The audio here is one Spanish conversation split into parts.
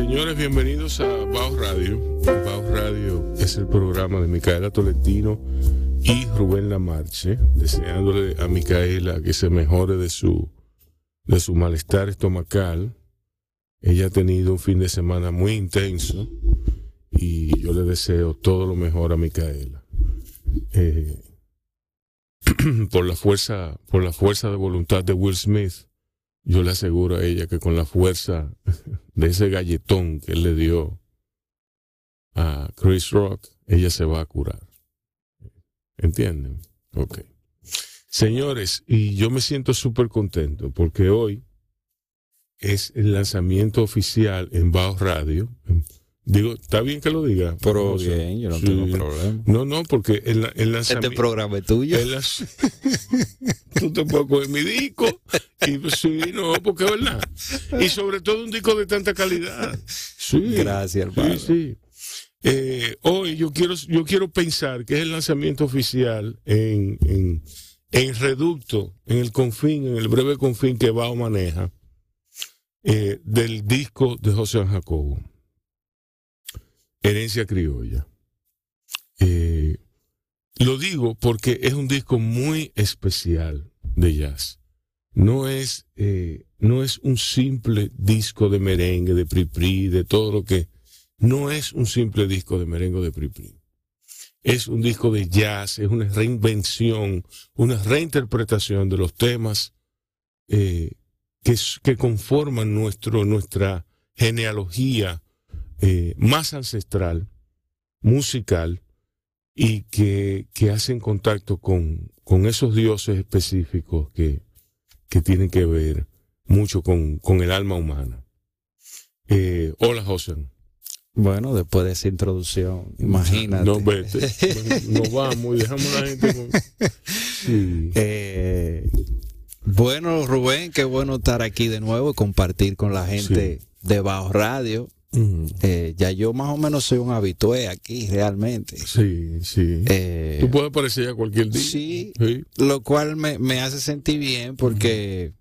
Señores, bienvenidos a Baos Radio. Baos Radio es el programa de Micaela Tolentino y Rubén Lamarche, deseándole a Micaela que se mejore de su, de su malestar estomacal. Ella ha tenido un fin de semana muy intenso y yo le deseo todo lo mejor a Micaela. Eh, por la fuerza, por la fuerza de voluntad de Will Smith, yo le aseguro a ella que con la fuerza de ese galletón que él le dio a Chris Rock, ella se va a curar. ¿Entienden? Ok. Señores, y yo me siento súper contento porque hoy es el lanzamiento oficial en Baos Radio, Digo, está bien que lo diga. Pero bien, yo no tengo problema. No, no, porque el, el lanzamiento. Este programa es tuyo. tú te puedes coger mi disco. Y pues, sí, no, porque es verdad. Y sobre todo un disco de tanta calidad. Sí. Gracias, hermano. Sí, sí. Eh, hoy yo quiero, yo quiero pensar que es el lanzamiento oficial en, en, en Reducto, en el confín, en el breve confín que Bao maneja, eh, del disco de José Jacobo. Herencia Criolla. Eh, lo digo porque es un disco muy especial de jazz. No es, eh, no es un simple disco de merengue, de pripri, de todo lo que... No es un simple disco de merengue de pripri. Es un disco de jazz, es una reinvención, una reinterpretación de los temas eh, que, que conforman nuestro, nuestra genealogía eh, más ancestral, musical, y que, que hacen contacto con, con, esos dioses específicos que, que tienen que ver mucho con, con el alma humana. Eh, hola, José. Bueno, después de esa introducción, imagínate. No, vete. Nos vamos y dejamos a la gente con... Eh, bueno, Rubén, qué bueno estar aquí de nuevo y compartir con la gente de Bajo Radio. Eh, ya yo más o menos soy un habitué aquí realmente. Sí, sí. Eh, Tú puedes aparecer a cualquier día. Sí, lo cual me, hace sentir bien porque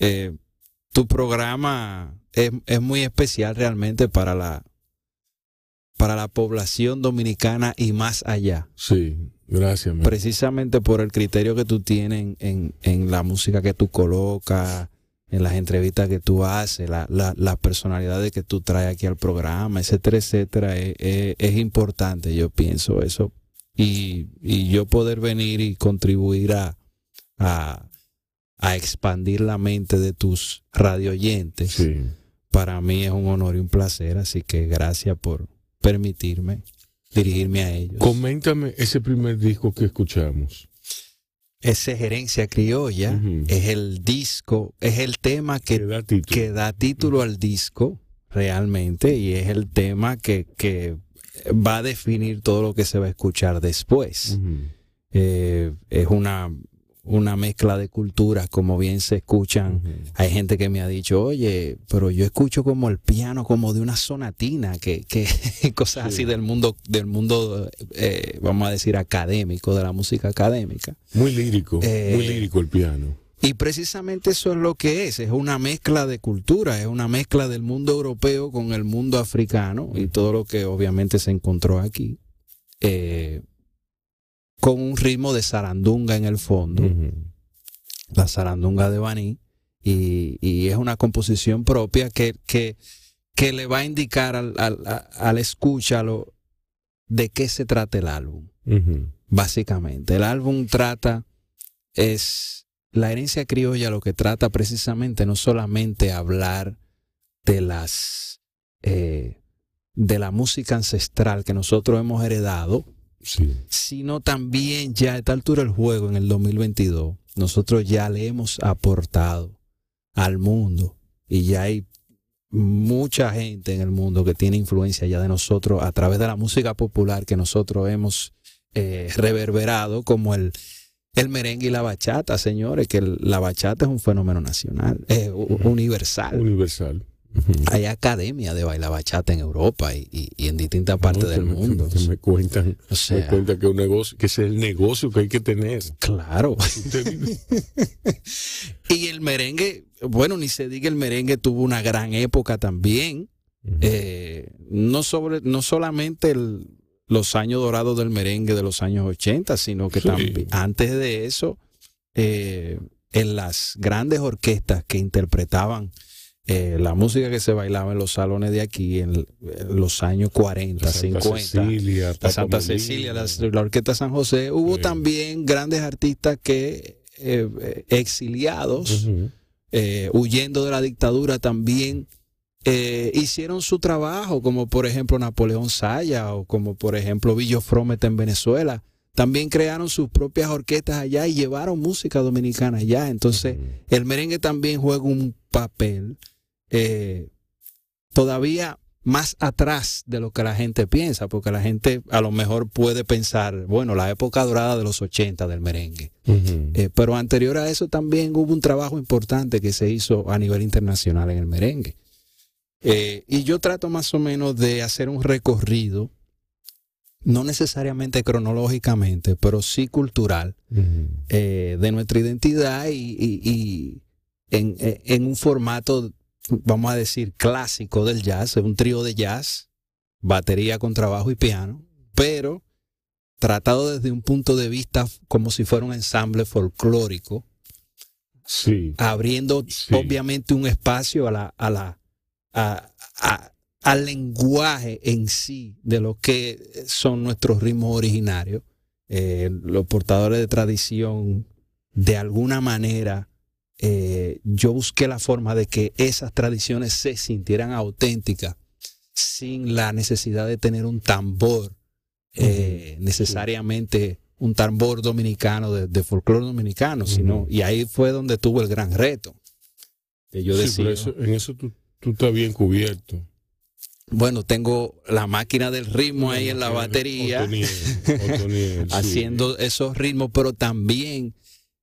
eh, tu programa es, es, muy especial realmente para la, para la población dominicana y más allá. Sí, gracias. Precisamente por el criterio que tú tienes en, en la música que tú colocas en las entrevistas que tú haces, las la, personalidades que tú traes aquí al programa, etcétera, etcétera, es, importante, yo pienso eso. Y, y, yo poder venir y contribuir a, a, expandir la mente de tus radioyentes, para mí es un honor y un placer, así que gracias por permitirme dirigirme a ellos. Coméntame ese primer disco que escuchamos. Ese gerencia criolla es el disco, es el tema que, da título, al disco realmente y es el tema que, que, va a definir todo lo que se va a escuchar después. Eh, es una una mezcla de culturas, como bien se escuchan. Hay gente que me ha dicho, oye, pero yo escucho como el piano como de una sonatina, que, que cosas así del mundo, del mundo, eh, vamos a decir, académico, de la música académica. Muy lírico, muy eh, lírico el piano. Y precisamente eso es lo que es, es una mezcla de cultura, es una mezcla del mundo europeo con el mundo africano y todo lo que obviamente se encontró aquí. Eh, con un ritmo de zarandunga en el fondo, la zarandunga de Baní, y, es una composición propia que, que, que le va a indicar al, al, al escúchalo de qué se trata el álbum, básicamente. El álbum trata, es la herencia criolla lo que trata precisamente no solamente hablar de las... Eh, de la música ancestral que nosotros hemos heredado, sino también ya a esta altura del juego, en el 2022, nosotros ya le hemos aportado al mundo y ya hay mucha gente en el mundo que tiene influencia ya de nosotros a través de la música popular que nosotros hemos eh, reverberado como el, el merengue y la bachata, señores, que la bachata es un fenómeno nacional, eh, universal. Universal. Hay academia de bailar bachata en Europa y, en distintas partes del mundo. me cuentan, me cuentan que, un negocio, que es el negocio que hay que tener. Claro. y el merengue, bueno, ni se diga el merengue tuvo una gran época también. eh, no, sobre, no solamente los años dorados del merengue de los años 80, sino que también antes de eso, eh, en las grandes orquestas que interpretaban eh, la música que se bailaba en los salones de aquí en, los años 40, 50, Cecilia, la Santa Cecilia, la, Orquesta San José, hubo también grandes artistas que exiliados, huyendo de la dictadura, también eh, hicieron su trabajo, como por ejemplo Napoleón Saya o como por ejemplo Villo Fromet en Venezuela. También crearon sus propias orquestas allá y llevaron música dominicana allá. Entonces, el merengue también juega un papel eh, todavía más atrás de lo que la gente piensa, porque la gente a lo mejor puede pensar, bueno, la época dorada de los 80 del merengue. Eh, pero anterior a eso también hubo un trabajo importante que se hizo a nivel internacional en el merengue. Eh, y yo trato más o menos de hacer un recorrido, no necesariamente cronológicamente, pero sí cultural, eh, de nuestra identidad y, en, un formato, vamos a decir, clásico del jazz, un trío de jazz, batería con trabajo y piano, pero tratado desde un punto de vista como si fuera un ensamble folclórico, sí. abriendo obviamente un espacio a la, a la al lenguaje en sí de lo que son nuestros ritmos originarios. Eh, los portadores de tradición, de alguna manera, eh, yo busqué la forma de que esas tradiciones se sintieran auténticas sin la necesidad de tener un tambor, eh, necesariamente un tambor dominicano, de, folclore dominicano, sino, y ahí fue donde tuvo el gran reto. Que yo decía, en eso tú Tú estás bien cubierto. Bueno, tengo la máquina del ritmo ahí en la batería, haciendo esos ritmos, pero también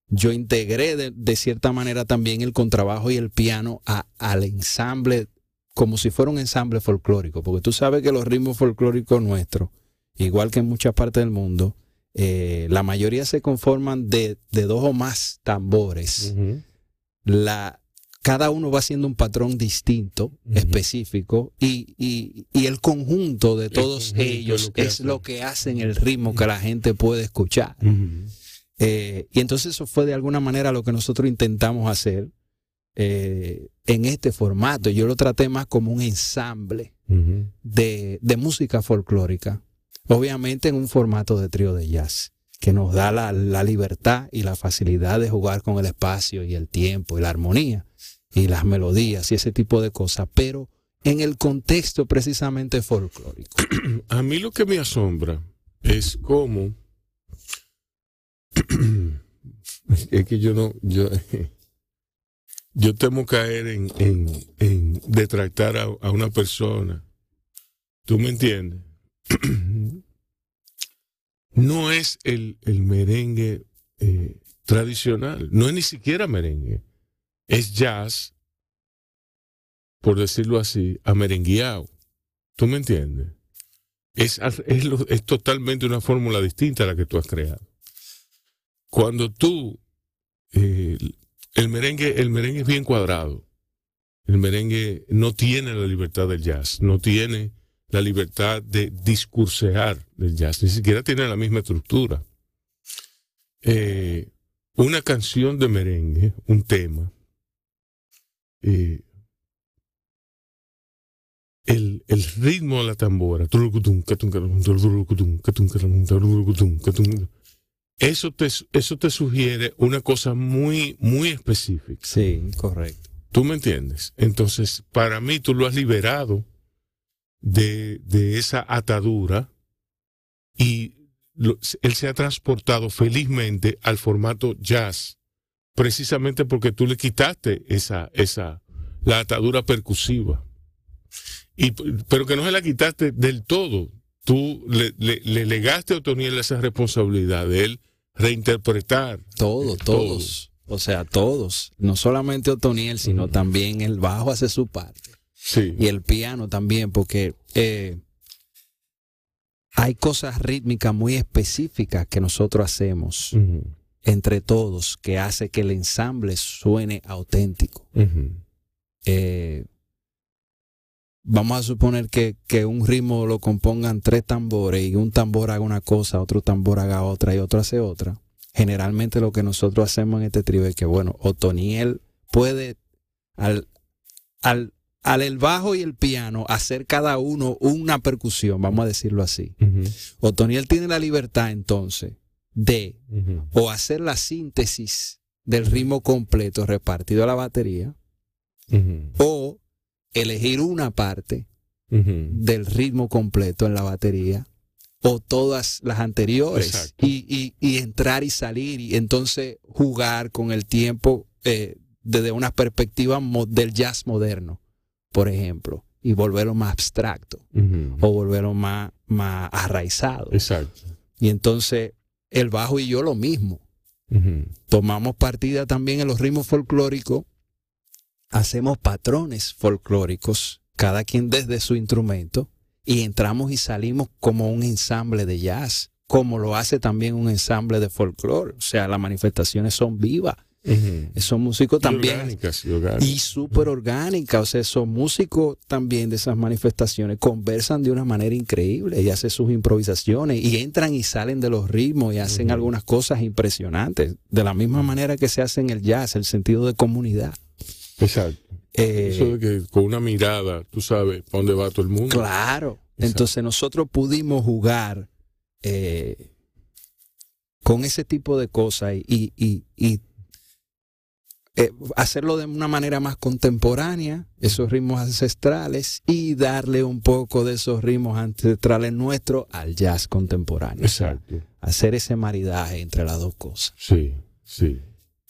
yo integré de, cierta manera también el contrabajo y el piano al ensamble, como si fuera un ensamble folclórico, porque tú sabes que los ritmos folclóricos nuestros, igual que en muchas partes del mundo, eh, la mayoría se conforman de, dos o más tambores. La, cada uno va haciendo un patrón distinto, específico, y, el conjunto de todos ellos es, lo, que hacen el ritmo que la gente puede escuchar. Eh, y entonces eso fue de alguna manera lo que nosotros intentamos hacer eh, en este formato. Yo lo traté más como un ensamble de, música folclórica, obviamente en un formato de trío de jazz que nos da la, la libertad y la facilidad de jugar con el espacio y el tiempo y la armonía y las melodías y ese tipo de cosas, pero en el contexto precisamente folclórico. A mí lo que me asombra es cómo es que yo no yo yo temo caer en, detractar a, una persona. ¿Tú me entiendes? no es el, el merengue eh, tradicional, no es ni siquiera merengue es jazz, por decirlo así, amerengueado. ¿Tú me entiendes? Es, es, totalmente una fórmula distinta a la que tú has creado. Cuando tú, eh, el, merengue, el merengue es bien cuadrado. El merengue no tiene la libertad del jazz, no tiene la libertad de discursear del jazz, ni siquiera tiene la misma estructura. Eh, una canción de merengue, un tema, el, el, ritmo de la tambora, eso te, eso te sugiere una cosa muy, muy específica. Sí, correcto. ¿Tú me entiendes? Entonces, para mí tú lo has liberado de, de esa atadura y él se ha transportado felizmente al formato jazz precisamente porque tú le quitaste esa, esa, la atadura percusiva. Y, pero que no se la quitaste del todo. Tú le, le, legaste a Otoniel esa responsabilidad de él reinterpretar. Todo, todos. O sea, todos. No solamente Otoniel, sino también el bajo hace su parte. Sí. Y el piano también, porque eh, hay cosas rítmicas muy específicas que nosotros hacemos entre todos que hace que el ensamble suene auténtico. Eh, vamos a suponer que, que, un ritmo lo compongan tres tambores y un tambor haga una cosa, otro tambor haga otra y otro hace otra. Generalmente lo que nosotros hacemos en este trío es que, bueno, Otoniel puede al, al, al el bajo y el piano hacer cada uno una percusión, vamos a decirlo así. Otoniel tiene la libertad entonces de o hacer la síntesis del ritmo completo repartido a la batería o elegir una parte del ritmo completo en la batería o todas las anteriores y, y, entrar y salir y entonces jugar con el tiempo eh, desde una perspectiva del jazz moderno, por ejemplo, y volverlo más abstracto o volverlo más, más arraizado. Exacto. Y entonces el bajo y yo lo mismo. Tomamos partida también en los ritmos folclóricos, hacemos patrones folclóricos, cada quien desde su instrumento, y entramos y salimos como un ensamble de jazz, como lo hace también un ensamble de folclore. O sea, las manifestaciones son vivas son músicos también. Orgánicas, y, súper orgánicas. O sea, esos músicos también de esas manifestaciones conversan de una manera increíble y hacen sus improvisaciones y entran y salen de los ritmos y hacen algunas cosas impresionantes. De la misma manera que se hace en el jazz, el sentido de comunidad. Exacto. Eh, Eso de que con una mirada tú sabes para dónde va todo el mundo. Claro. Entonces nosotros pudimos jugar eh, con ese tipo de cosas y, y, y eh, hacerlo de una manera más contemporánea, esos ritmos ancestrales, y darle un poco de esos ritmos ancestrales nuestros al jazz contemporáneo. Exacto. hacer ese maridaje entre las dos cosas. Sí, sí.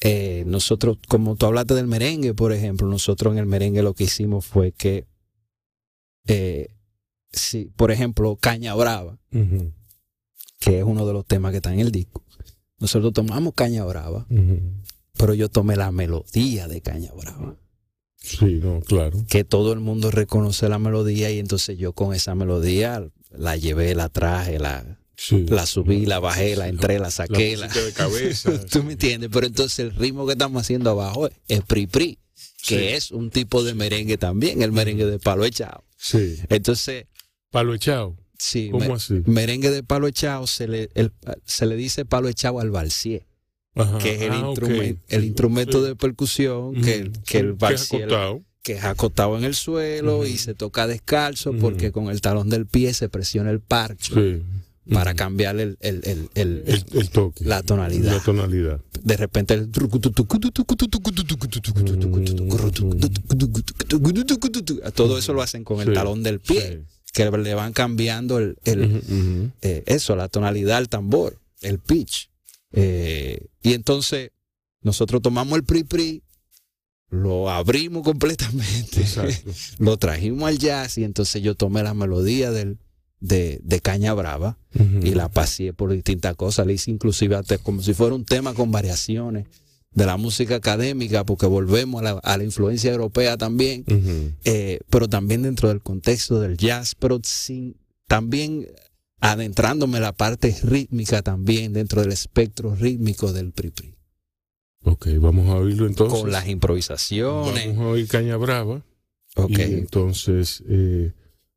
Eh, nosotros, como tú hablaste del merengue, por ejemplo, nosotros en el merengue lo que hicimos fue que, eh, sí, por ejemplo, Caña Brava, que es uno de los temas que está en el disco, nosotros tomamos Caña Brava pero yo tomé la melodía de Caña Brava. Sí, no, claro. Que todo el mundo reconoce la melodía y entonces yo con esa melodía la llevé, la traje, la, la subí, la bajé, la entré, la saqué. La, de cabeza. ¿Tú me entiendes? Pero entonces el ritmo que estamos haciendo abajo es pri pri, que es un tipo de merengue también, el merengue de palo echado. Sí. Entonces. Palo echado. Sí. ¿Cómo así? Merengue de palo echado se le, se le dice palo echado al balsier que es el, ah, el instrumento de percusión que, que el que es acotado en el suelo y se toca descalzo porque con el talón del pie se presiona el parche para cambiar el, el, el, toque, la tonalidad. La tonalidad. De repente el todo eso lo hacen con el talón del pie, que le van cambiando el, eso, la tonalidad al tambor, el pitch. Eh, y entonces nosotros tomamos el PRI-PRI, lo abrimos completamente, lo trajimos al jazz y entonces yo tomé la melodía del, de, Caña Brava y la pasé por distintas cosas, le hice inclusive hasta como si fuera un tema con variaciones de la música académica, porque volvemos a la, influencia europea también, eh, pero también dentro del contexto del jazz, pero sin también adentrándome la parte rítmica también dentro del espectro rítmico del PRI-PRI. Ok, vamos a oírlo entonces. Con las improvisaciones. Vamos a oír Caña Brava. Ok. Y entonces, eh,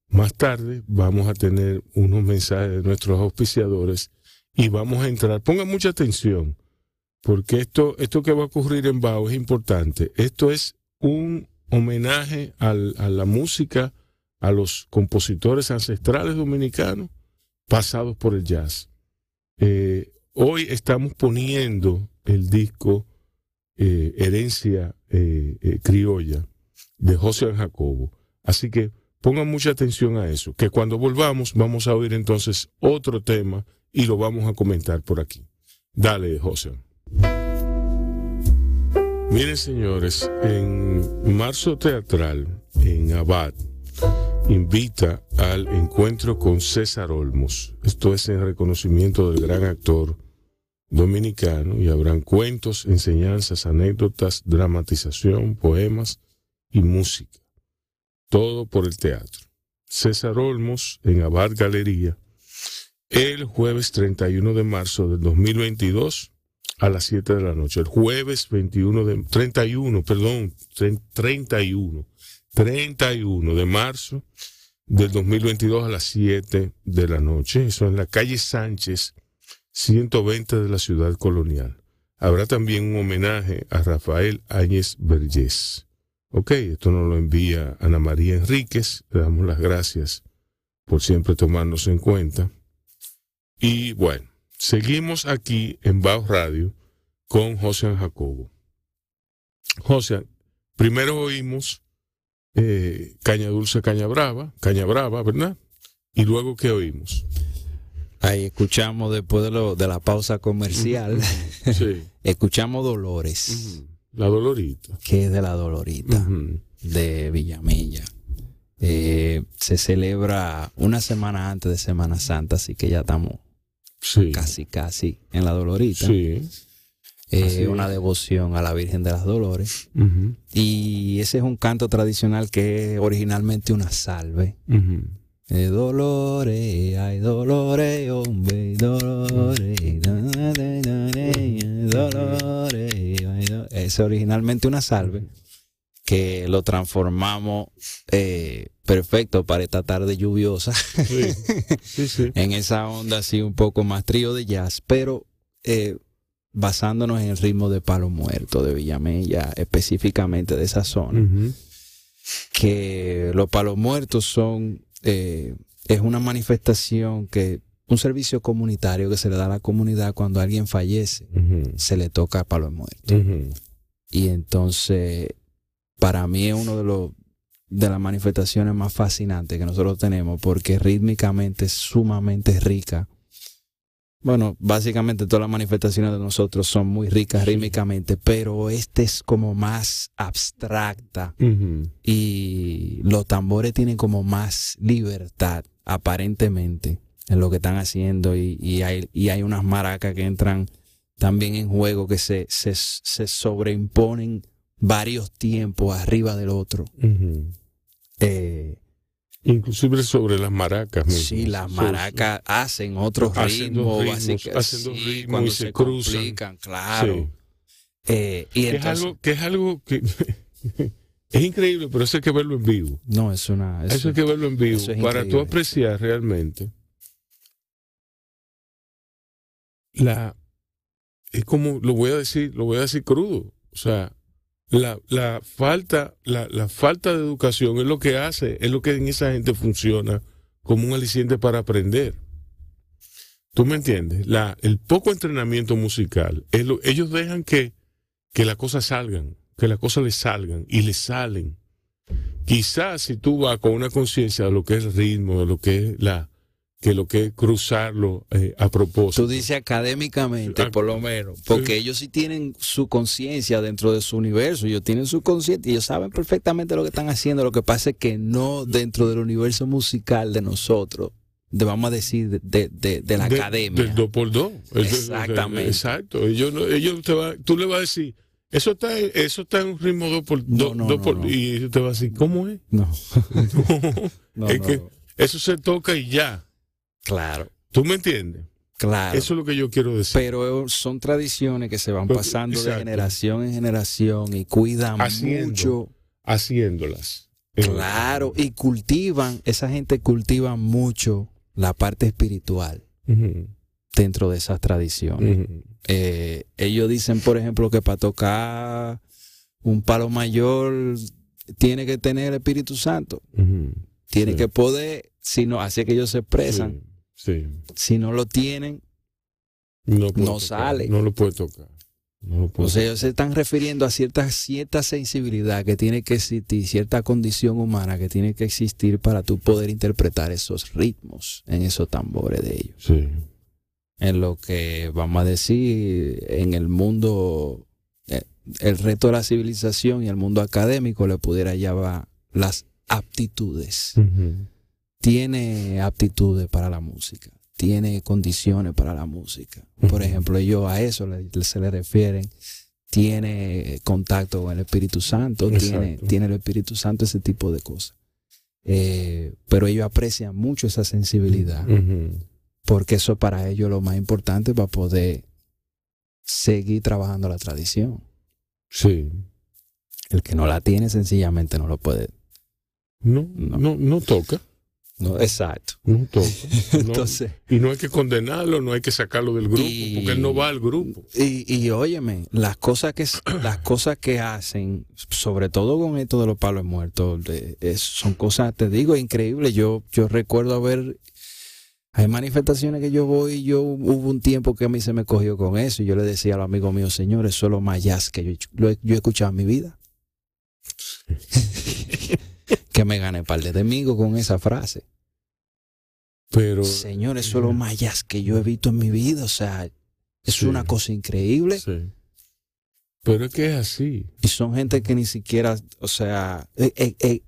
más tarde vamos a tener unos mensajes de nuestros auspiciadores y vamos a entrar. Pongan mucha atención, porque esto, esto que va a ocurrir en Bao es importante. Esto es un homenaje a la música, a los compositores ancestrales dominicanos pasados por el jazz. Eh, hoy estamos poniendo el disco eh, Herencia eh, Criolla de José Jacobo. Así que pongan mucha atención a eso, que cuando volvamos vamos a oír entonces otro tema y lo vamos a comentar por aquí. Dale, José. Miren, señores, en marzo teatral, en Abad, invita al encuentro con César Olmos. Esto es en reconocimiento del gran actor dominicano y habrán cuentos, enseñanzas, anécdotas, dramatización, poemas y música. Todo por el teatro. César Olmos en Abad Galería el jueves 31 de marzo del 2022 a las 7 de la noche. El jueves 21 de 31, perdón, 31 31 de marzo del 2022 a las 7 de la noche. Eso en la calle Sánchez, 120 de la ciudad colonial. Habrá también un homenaje a Rafael Áñez Vergés. Ok, esto nos lo envía Ana María Enríquez. Le damos las gracias por siempre tomarnos en cuenta. Y bueno, seguimos aquí en Bajo Radio con José Jacobo. José, primero oímos eh, Caña Dulce, Caña Brava, Caña Brava, ¿verdad? Y luego, ¿qué oímos? Ahí escuchamos después de, lo, de la pausa comercial, sí. escuchamos Dolores. La Dolorita. Que es de la Dolorita, de Villamella. Eh, se celebra una semana antes de Semana Santa, así que ya estamos casi, casi en la Dolorita. Sí. Eh, una devoción a la Virgen de las Dolores. Y ese es un canto tradicional que es originalmente una salve. Eh, dolores, hay dolores, hombre, dolores, dolores, Es originalmente una salve que lo transformamos eh, perfecto para esta tarde lluviosa. en esa onda así un poco más trío de jazz, pero eh, basándonos en el ritmo de Palo Muerto de Villamella, específicamente de esa zona. Que los palos muertos son, eh, es una manifestación que, un servicio comunitario que se le da a la comunidad cuando alguien fallece, se le toca palo muerto. Y entonces, para mí es uno de los de las manifestaciones más fascinantes que nosotros tenemos porque rítmicamente es sumamente rica. Bueno, básicamente todas las manifestaciones de nosotros son muy ricas rítmicamente, pero este es como más abstracta. Y los tambores tienen como más libertad, aparentemente, en lo que están haciendo y, hay, y hay unas maracas que entran también en juego que se, se, se sobreimponen varios tiempos arriba del otro. Inclusive sobre las maracas. Sí, las maracas hacen otros ritmos, ritmos, haciendo ritmos y se, cruzan. claro. Eh, y es algo, que es algo que es increíble, pero eso hay que verlo en vivo. No, es una. Eso, hay que verlo en vivo para tú apreciar realmente la. Es como lo voy a decir, lo voy a decir crudo. O sea, la, falta, la, falta de educación es lo que hace, es lo que en esa gente funciona como un aliciente para aprender. ¿Tú me entiendes? La, el poco entrenamiento musical, ellos dejan que, que las cosas salgan, que las cosas les salgan y les salen. Quizás si tú vas con una conciencia de lo que es el ritmo, de lo que es la, que lo que es cruzarlo eh, a propósito. Tú dices académicamente, ah, por lo menos, porque ellos sí tienen su conciencia dentro de su universo, ellos tienen su conciencia, ellos saben perfectamente lo que están haciendo, lo que pasa es que no dentro del universo musical de nosotros, de, vamos a decir, de, de, la academia. Del 2 por 2 Exactamente. Exacto. Ellos, ellos te va, tú le vas a decir, eso está, eso está en un ritmo 2 por 2 y ellos te va a decir, ¿cómo es? No. es que eso se toca y ya. Claro. ¿Tú me entiendes? Claro. Eso es lo que yo quiero decir. Pero son tradiciones que se van pasando de generación en generación y cuidan mucho. Haciéndolas. Claro, y cultivan, esa gente cultiva mucho la parte espiritual dentro de esas tradiciones. Eh, ellos dicen, por ejemplo, que para tocar un palo mayor tiene que tener el Espíritu Santo. Tiene que poder, sino así que ellos se expresan. Si no lo tienen, no, sale. No lo puede tocar. o sea, ellos se están refiriendo a cierta, cierta sensibilidad que tiene que existir, cierta condición humana que tiene que existir para tú poder interpretar esos ritmos en esos tambores de ellos. Sí. En lo que, vamos a decir, en el mundo, eh, el reto de la civilización y el mundo académico le pudiera llevar las aptitudes tiene aptitudes para la música, tiene condiciones para la música. Por ejemplo, ellos a eso se le refieren. Tiene contacto con el Espíritu Santo, tiene, tiene, el Espíritu Santo, ese tipo de cosas. Eh, pero ellos aprecian mucho esa sensibilidad, porque eso para ellos es lo más importante para poder seguir trabajando la tradición. Sí. El que no la tiene sencillamente no lo puede No, no, no, toca. No, exacto. No. Entonces, y no hay que condenarlo, no hay que sacarlo del grupo, porque él no va al grupo. Y, y óyeme, las cosas que las cosas que hacen, sobre todo con esto de los palos muertos, son cosas, te digo, increíbles. Yo, yo recuerdo haber hay manifestaciones que yo voy, yo hubo un tiempo que a mí se me cogió con eso y yo le decía a los amigos míos, señores, eso es lo más jazz que yo, he, escuchado en mi vida. que me gané par de amigos con esa frase. Pero. Señores, eso es lo más jazz que yo he visto en mi vida. O sea, es una cosa increíble. Sí. Pero es que es así. Y son gente que ni siquiera, o sea, eh, eh, eh,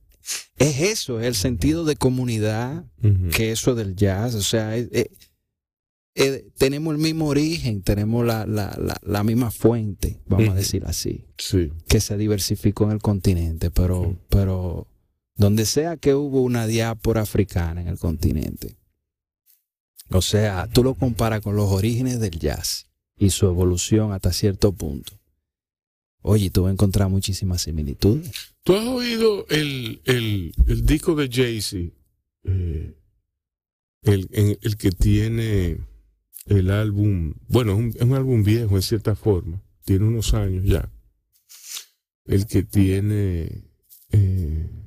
es eso, es el sentido de comunidad, que eso del jazz, o sea, tenemos el mismo origen, tenemos la, la, la, misma fuente, vamos a decir así, que se diversificó en el continente, pero, pero donde sea que hubo una diáspora africana en el continente, o sea, tú lo comparas con los orígenes del jazz y su evolución hasta cierto punto. Oye, tú vas a encontrar muchísimas similitudes. ¿Tú has oído el, el, disco de Jay-Z? Eh, el, el, que tiene el álbum, bueno, es un, es un, álbum viejo en cierta forma, tiene unos años ya. El que tiene eh,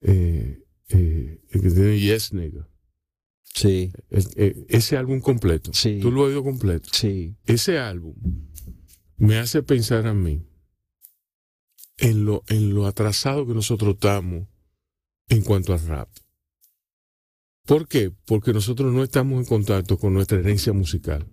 eh, el que tiene Yes Nigga. Sí. ese álbum completo. Sí. ¿Tú lo has oído completo? Sí. Ese álbum me hace pensar a mí en lo, en lo atrasado que nosotros estamos en cuanto al rap. ¿Por qué? Porque nosotros no estamos en contacto con nuestra herencia musical.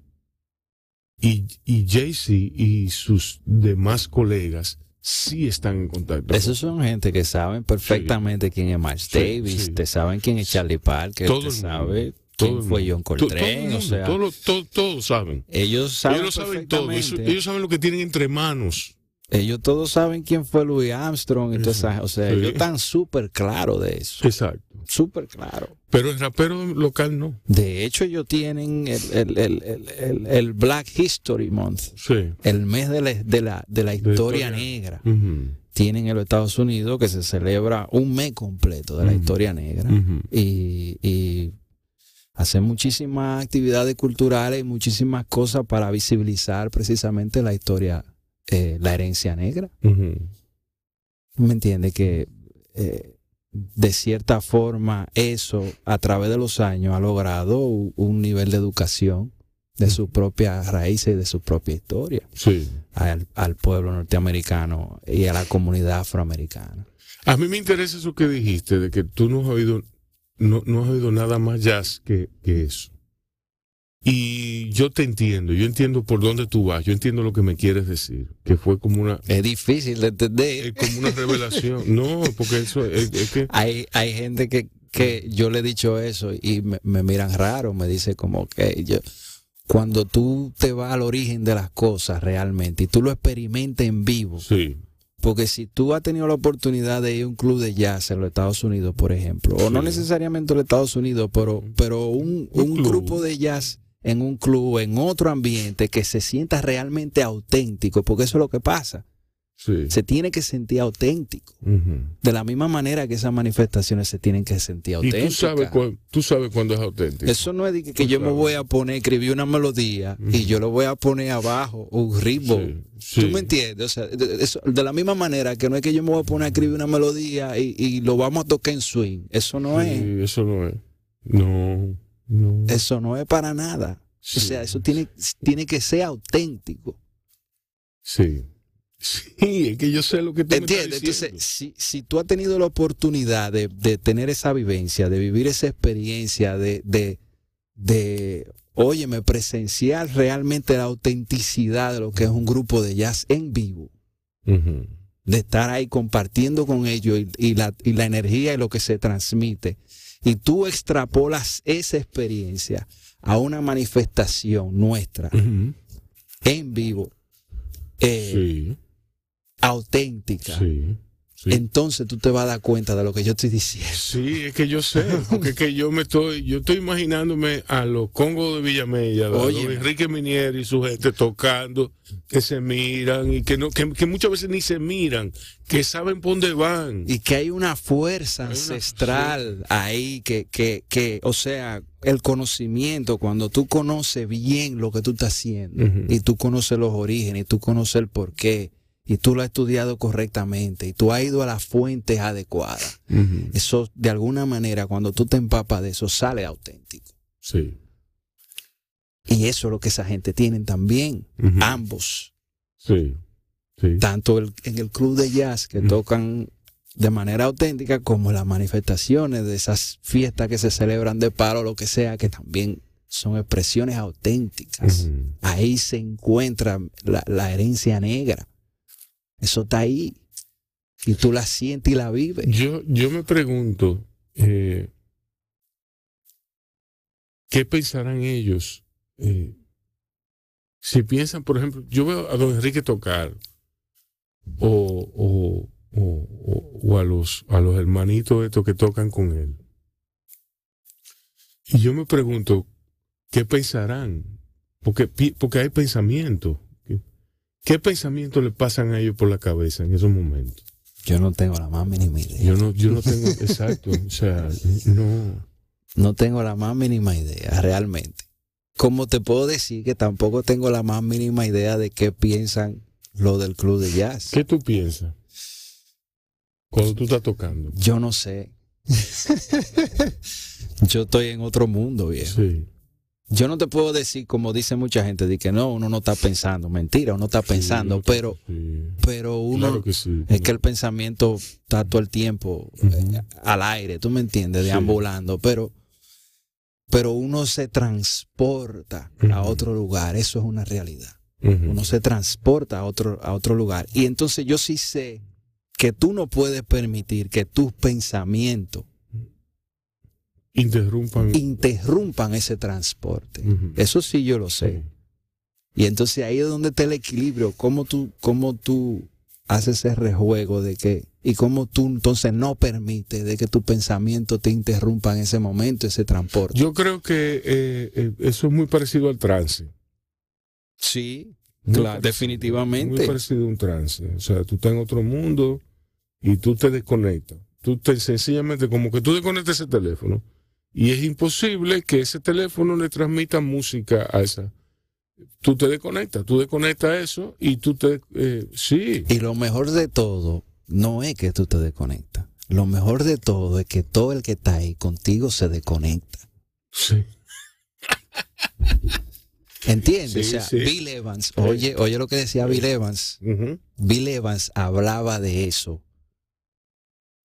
Y, y Jay-Z y sus demás colegas sí están en contacto. Esos son gente que saben perfectamente quién es Miles Davis, te saben quién es Charlie Parker, te sabe quién fue John Coltrane, o sea, todos saben. Ellos saben, ellos saben todo, ellos, saben lo que tienen entre manos. Ellos todos saben quién fue Louis Armstrong y o sea, ellos están súper claros de eso. Exacto. Súper claro. Pero el rapero local no. De hecho, ellos tienen el, el, el, Black History Month. Sí. El mes de la, de la, de la historia, negra. Tienen en los Estados Unidos que se celebra un mes completo de la historia negra. y, y hacer muchísimas actividades culturales y muchísimas cosas para visibilizar precisamente la historia, eh, la herencia negra. ¿Me entiende? Que eh, de cierta forma eso a través de los años ha logrado un nivel de educación de sus propias raíces y de su propia historia al, al, pueblo norteamericano y a la comunidad afroamericana. A mí me interesa eso que dijiste, de que tú no has oído no, no has oído nada más jazz que, que eso. Y yo te entiendo, yo entiendo por dónde tú vas, yo entiendo lo que me quieres decir, que fue como una... Es difícil de entender. Es como una revelación. no, porque eso es, que... Hay, hay gente que, que yo le he dicho eso y me, me miran raro, me dice como que yo... Cuando tú te vas al origen de las cosas realmente y tú lo experimentas en vivo, sí. Porque si tú has tenido la oportunidad de ir a un club de jazz en los Estados Unidos, por ejemplo, o no necesariamente en los Estados Unidos, pero, pero un, un, grupo de jazz en un club, en otro ambiente, que se sienta realmente auténtico, porque eso es lo que pasa. Se tiene que sentir auténtico. De la misma manera que esas manifestaciones se tienen que sentir auténticas. Y tú sabes, tú sabes cuándo es auténtico. Eso no es de que, yo me voy a poner, escribir una melodía y yo lo voy a poner abajo, un ritmo. ¿Tú me entiendes? O sea, de, la misma manera que no es que yo me voy a poner a escribir una melodía y, lo vamos a tocar en swing. Eso no es. Eso no es. No, no. Eso no es para nada. O sea, eso tiene, tiene que ser auténtico. Sí. Sí, es que yo sé lo que tú ¿Entiendes? Entonces, si, si tú has tenido la oportunidad de, de, tener esa vivencia, de vivir esa experiencia, de, de, de, óyeme, presenciar realmente la autenticidad de lo que es un grupo de jazz en vivo, de estar ahí compartiendo con ellos y, la, y la energía y lo que se transmite, y tú extrapolas esa experiencia a una manifestación nuestra en vivo. Eh, sí auténtica. Sí. Entonces tú te vas a dar cuenta de lo que yo estoy diciendo. Sí, es que yo sé, porque es que yo me estoy, yo estoy imaginándome a los Congos de Villamella, a don Oye. Enrique Minier y su gente tocando, que se miran y que no, que, que muchas veces ni se miran, que saben por dónde van. Y que hay una fuerza Hay una- ancestral ahí que, que, que, o sea, el conocimiento, cuando tú conoces bien lo que tú estás haciendo, y tú conoces los orígenes, y tú conoces el porqué, y tú lo has estudiado correctamente, y tú has ido a las fuentes adecuadas, eso de alguna manera, cuando tú te empapas de eso, sale auténtico. Sí. Y eso es lo que esa gente tiene también, ambos. Sí. Sí. tanto el- en el club de jazz que tocan de manera auténtica como las manifestaciones de esas fiestas que se celebran de paro, lo que sea, que también son expresiones auténticas. Ahí se encuentra la, la herencia negra. Eso está ahí. Y tú la sientes y la vives. Yo, yo me pregunto, eh, ¿qué pensarán ellos? eh, si piensan, por ejemplo, yo veo a don Enrique tocar, o, o, o, o- a, los, a los hermanitos estos que tocan con él. Y yo me pregunto, ¿qué pensarán? Porque, porque hay pensamientos. ¿Qué, pensamientos le pasan a ellos por la cabeza en esos momentos? Yo no tengo la más mínima idea. Yo no, yo no tengo, exacto, o sea, no. No tengo la más mínima idea, realmente. Como te puedo decir que tampoco tengo la más mínima idea de qué piensan lo del club de jazz. ¿Qué tú piensas cuando tú estás tocando? Yo no sé. Yo estoy en otro mundo, viejo. Sí. Yo no te puedo decir, como dice mucha gente, de que no, uno no está pensando. Mentira, uno está pensando, Sí, pero, sí. pero uno, Claro que sí. es que el pensamiento está todo el tiempo eh, al aire, tú me entiendes, deambulando, pero, pero uno se transporta a otro lugar, eso es una realidad. Uno se transporta a otro, a otro lugar. Y entonces yo sí sé que tú no puedes permitir que tus pensamientos Interrumpan. interrumpan ese transporte. Ujú. Eso sí yo lo sé. Sí. Y entonces ahí es donde está el equilibrio, cómo tú, cómo tú haces ese rejuego de que, y cómo tú entonces no permites de que tu pensamiento te interrumpa en ese momento, ese transporte. Yo creo que eh, eh, eso es muy parecido al trance. sí, Muy Claro, parecido, definitivamente. Muy parecido a un trance. O sea, tú estás en otro mundo y tú te desconectas. Tú te sencillamente, como que tú desconectas ese teléfono y es imposible que ese teléfono le transmita música a esa. Tú te desconectas, tú desconectas eso y tú te. eh, sí. y lo mejor de todo no es que tú te desconectas. Lo mejor de todo es que todo el que está ahí contigo se desconecta. Sí. ¿Entiendes? Sí, o sea, sí. Bill Evans, oye, oye lo que decía Bill Evans. Bill Evans hablaba de eso.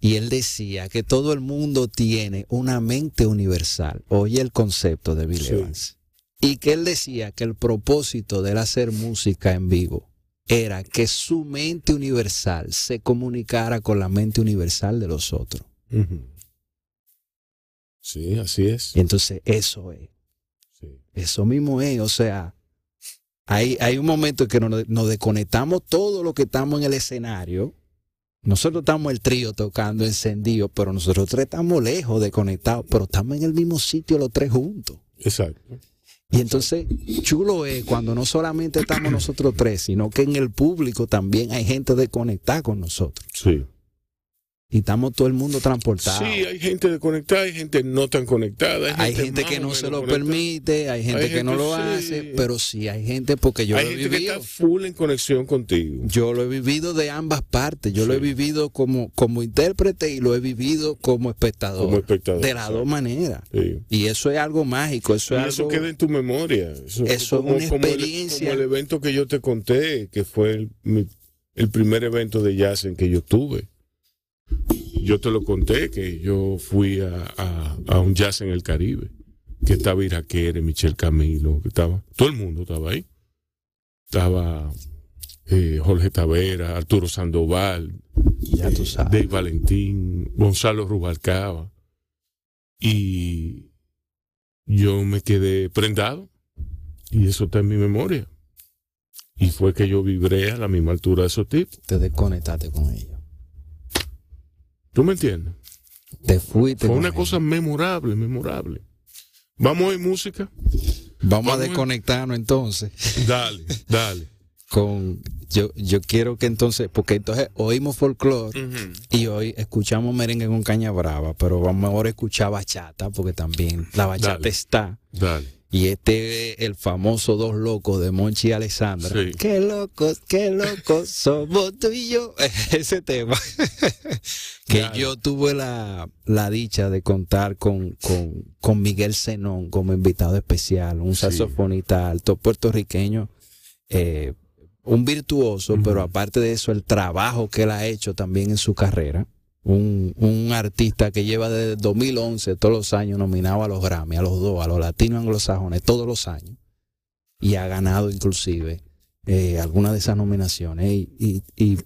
Y él decía que todo el mundo tiene una mente universal. Oye el concepto de Bill Sí. Evans. Y que él decía que el propósito de él hacer música en vivo era que su mente universal se comunicara con la mente universal de los otros. Sí, así es. Y entonces eso es. Sí. Eso mismo es. O sea, hay, hay un momento en que nos, nos desconectamos todo lo que estamos en el escenario. Nosotros estamos el trío tocando encendido, pero nosotros tres estamos lejos de conectados, pero estamos en el mismo sitio los tres juntos. Exacto. Y entonces, chulo es cuando no solamente estamos nosotros tres, sino que en el público también hay gente desconectada con nosotros. Sí. Y estamos todo el mundo transportado. Sí, hay gente desconectada, hay gente no tan conectada. hay gente que no se lo conectada. permite, hay gente Hay que no lo sí. hace, pero sí hay gente porque yo hay lo he gente que vivido. está full en conexión contigo. Yo lo he vivido de ambas partes. Yo lo he vivido como, como intérprete y lo he vivido como espectador. Como espectador. de las dos maneras. Y eso es algo mágico. Eso Y es eso algo. queda en tu memoria. Eso, Eso es una como el- experiencia. como el evento que yo te conté, que fue el, mi- el primer evento de jazz en que yo tuve. Yo te lo conté, que yo fui a, a- a un jazz en el Caribe, que estaba Iraquere, Michel Camilo, que estaba, todo el mundo estaba ahí. Estaba eh, Jorge Tavera, Arturo Sandoval, Ya tú eh, sabes. Dave Valentín, Gonzalo Rubalcaba. Y yo me quedé prendado. Y eso está en mi memoria. Y fue que yo vibré a la misma altura de esos tipos. Te desconectaste con ellos. ¿Tú me entiendes? Te fuiste. Fue una él. cosa memorable, memorable. Vamos a oír música. Vamos a vamos a- desconectarnos entonces Dale, dale. con yo yo quiero que entonces porque entonces oímos folclore y hoy escuchamos merengue con caña brava, pero vamos ahora a escuchar bachata porque también la bachata Dale. está Dale. Y este es el famoso Dos Locos de Monchi y Alessandra. Sí. Qué locos, qué locos somos tú y yo. Ese tema. que yo tuve la, la dicha de contar con, con, con Miguel Zenón como invitado especial, un Sí. saxofonista alto puertorriqueño, eh, un virtuoso, pero aparte de eso, el trabajo que él ha hecho también en su carrera. Un, un artista que lleva desde 2011 todos los años nominado a los Grammy, a los dos, a los latinos anglosajones, todos los años. Y ha ganado inclusive eh, algunas de esas nominaciones. Y, y- y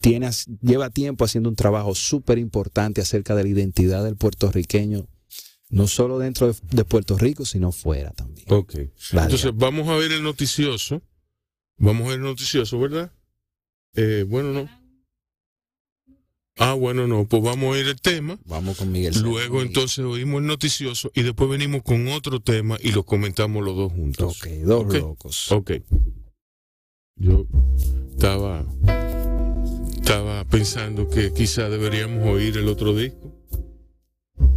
tiene, lleva tiempo haciendo un trabajo súper importante acerca de la identidad del puertorriqueño, no solo dentro de, de Puerto Rico, sino fuera también. Ok. Entonces, vamos a ver el noticioso. Vamos a ver el noticioso, ¿verdad? Eh, bueno, no. Ah, bueno, no. Pues vamos a oír el tema. vamos con Miguel. Luego, entonces, oímos el noticioso y después venimos con otro tema y lo comentamos los dos juntos. Ok, dos locos. Ok. Yo estaba, estaba pensando que quizá deberíamos oír el otro disco.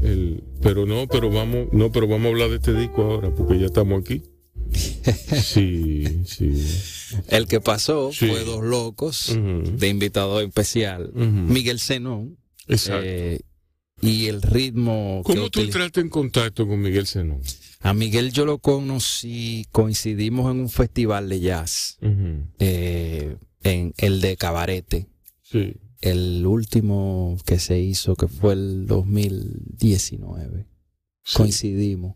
El, pero no, pero vamos, no, pero vamos a hablar de este disco ahora porque ya estamos aquí. Sí, sí. El que pasó Sí. fue Dos Locos, de invitado especial. Miguel Zenón. Exacto. eh, y el ritmo que ¿Cómo tú entraste en contacto con Miguel Zenón? A Miguel yo lo conocí, coincidimos en un festival de jazz, eh, en el de Cabarete, Sí. el último que se hizo, que fue el 2019. sí. Coincidimos.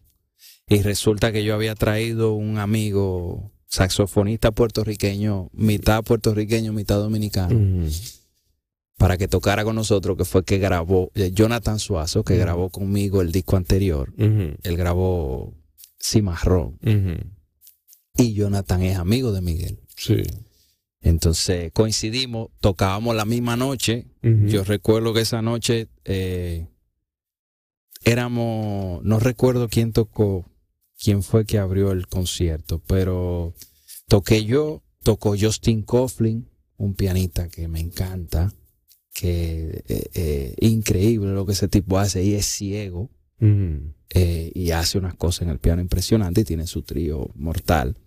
Y resulta que yo había traído un amigo saxofonista puertorriqueño, mitad puertorriqueño, mitad dominicano, para que tocara con nosotros, que fue que grabó eh, Jonathan Suazo, que grabó conmigo el disco anterior. ujú, Él grabó Cimarrón. Y Jonathan es amigo de Miguel. Sí. Entonces coincidimos, tocábamos la misma noche. Yo recuerdo que esa noche eh, éramos, no recuerdo quién tocó, quién fue que abrió el concierto, pero toqué yo, tocó Justin Coughlin, un pianista que me encanta, que eh, eh, increíble lo que ese tipo hace y es ciego eh, y hace unas cosas en el piano impresionantes y tiene su trío mortal.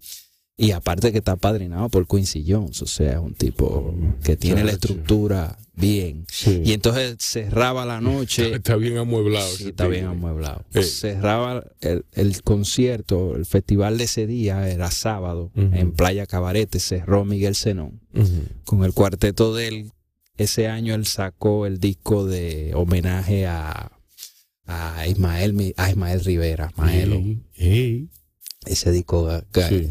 Y aparte que está padrinado por Quincy Jones, o sea, es un tipo que tiene la estructura bien. Sí. Y entonces cerraba la noche, Está bien amueblado. sí, está bien amueblado. Eh. Cerraba el, el concierto, el festival de ese día era sábado, en Playa Cabarete, cerró Miguel Zenón. Con el cuarteto de él, ese año él sacó el disco de homenaje a, a Ismael, a Ismael Rivera, Maelo. Ese disco Sí.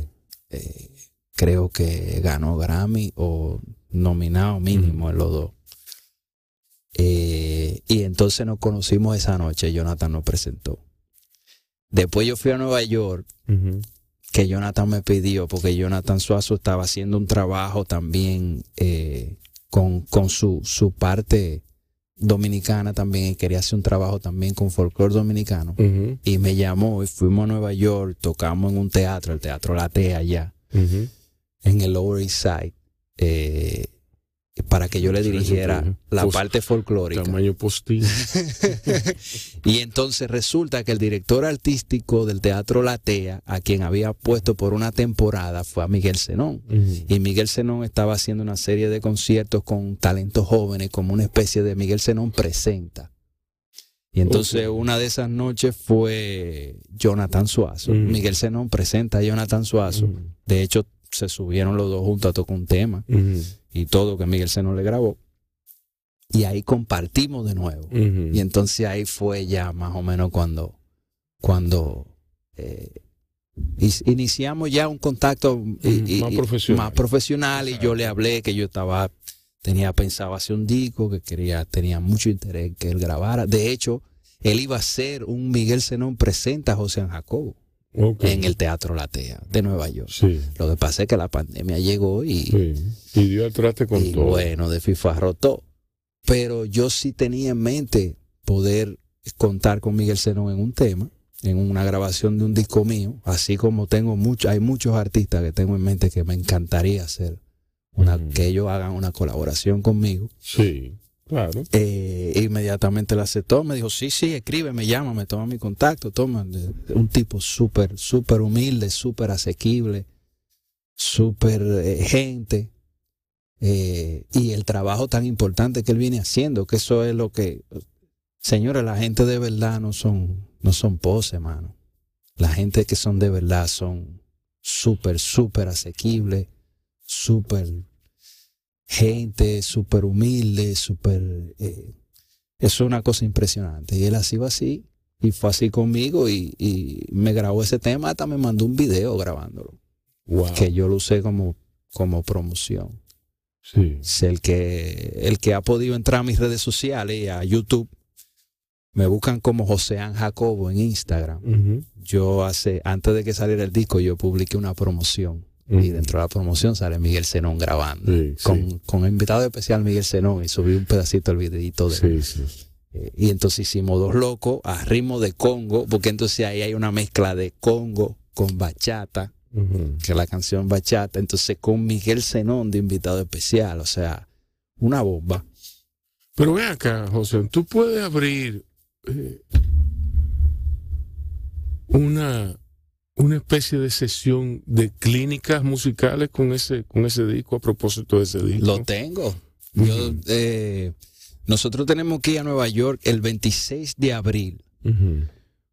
eh, creo que ganó Grammy o nominado mínimo en los dos. Eh, y entonces nos conocimos esa noche, Jonathan nos presentó. Después yo fui a Nueva York, que Jonathan me pidió, porque Jonathan Suazo estaba haciendo un trabajo también eh, con, con su, su parte dominicana también, y quería hacer un trabajo también con folclore dominicano. Y me llamó y fuimos a Nueva York, tocamos en un teatro, el Teatro Latea allá, Ujú. en el Lower East Side, eh, para que yo le dirigiera sí. la parte folclórica. Tamaño postín. y entonces resulta que el director artístico del Teatro Latea, a quien había puesto por una temporada, fue a Miguel Zenón. Ujú. Y Miguel Zenón estaba haciendo una serie de conciertos con talentos jóvenes, como una especie de Miguel Zenón presenta. Y entonces una de esas noches fue Jonathan Suazo. Miguel Zenón presenta a Jonathan Suazo. De hecho, se subieron los dos juntos a tocar un tema. Y todo que Miguel Zenón le grabó. Y ahí compartimos de nuevo. Y entonces ahí fue ya más o menos cuando, cuando eh, iniciamos ya un contacto y- Más y- profesional. más profesional y yo le hablé que yo estaba, tenía pensado hacer un disco, que quería, tenía mucho interés en que él grabara. De hecho, él iba a ser un Miguel Zenón presenta a José Jacobo En el Teatro Latea de Nueva York. Sí. Lo que pasa es que la pandemia llegó y, Sí. Y dio al traste con y todo. bueno, de FIFA rotó. pero yo sí tenía en mente poder contar con Miguel Zenón en un tema, en una grabación de un disco mío, así como tengo muchos, hay muchos artistas que tengo en mente que me encantaría hacer, una, que ellos hagan una colaboración conmigo. Sí, claro. Eh, inmediatamente la aceptó, me dijo, sí, sí, escribe, me llama, me toma mi contacto, toma, un tipo súper, súper humilde, súper asequible, súper eh, gente. Eh, y el trabajo tan importante que él viene haciendo, que eso es lo que, señores, la gente de verdad no son, no son pose, mano. La gente que son de verdad son súper, súper asequibles, súper gente, súper humilde, súper... Eh, es una cosa impresionante. Y él así va así, y fue así conmigo, y, y me grabó ese tema, hasta me mandó un video grabándolo. Wow. Que yo lo usé como, como promoción. Sí. Es el que, el que ha podido entrar a mis redes sociales y a YouTube, me buscan como Joseán Jacobo en Instagram. Yo hace, antes de que saliera el disco, yo publiqué una promoción. Y dentro de la promoción sale Miguel Zenón grabando. Sí, sí. Con, con invitado especial Miguel Zenón y subí un pedacito del videito de Sí, sí. eh, y entonces hicimos dos locos a ritmo de Congo, porque entonces ahí hay una mezcla de Congo con bachata, que es la canción bachata, entonces con Miguel Zenón de invitado especial, o sea, una bomba. Pero ven acá, José, tú puedes abrir eh, una, una especie de sesión de clínicas musicales con ese, con ese disco a propósito de ese disco. Lo tengo. Yo, eh, nosotros tenemos que ir a Nueva York el 26 de abril,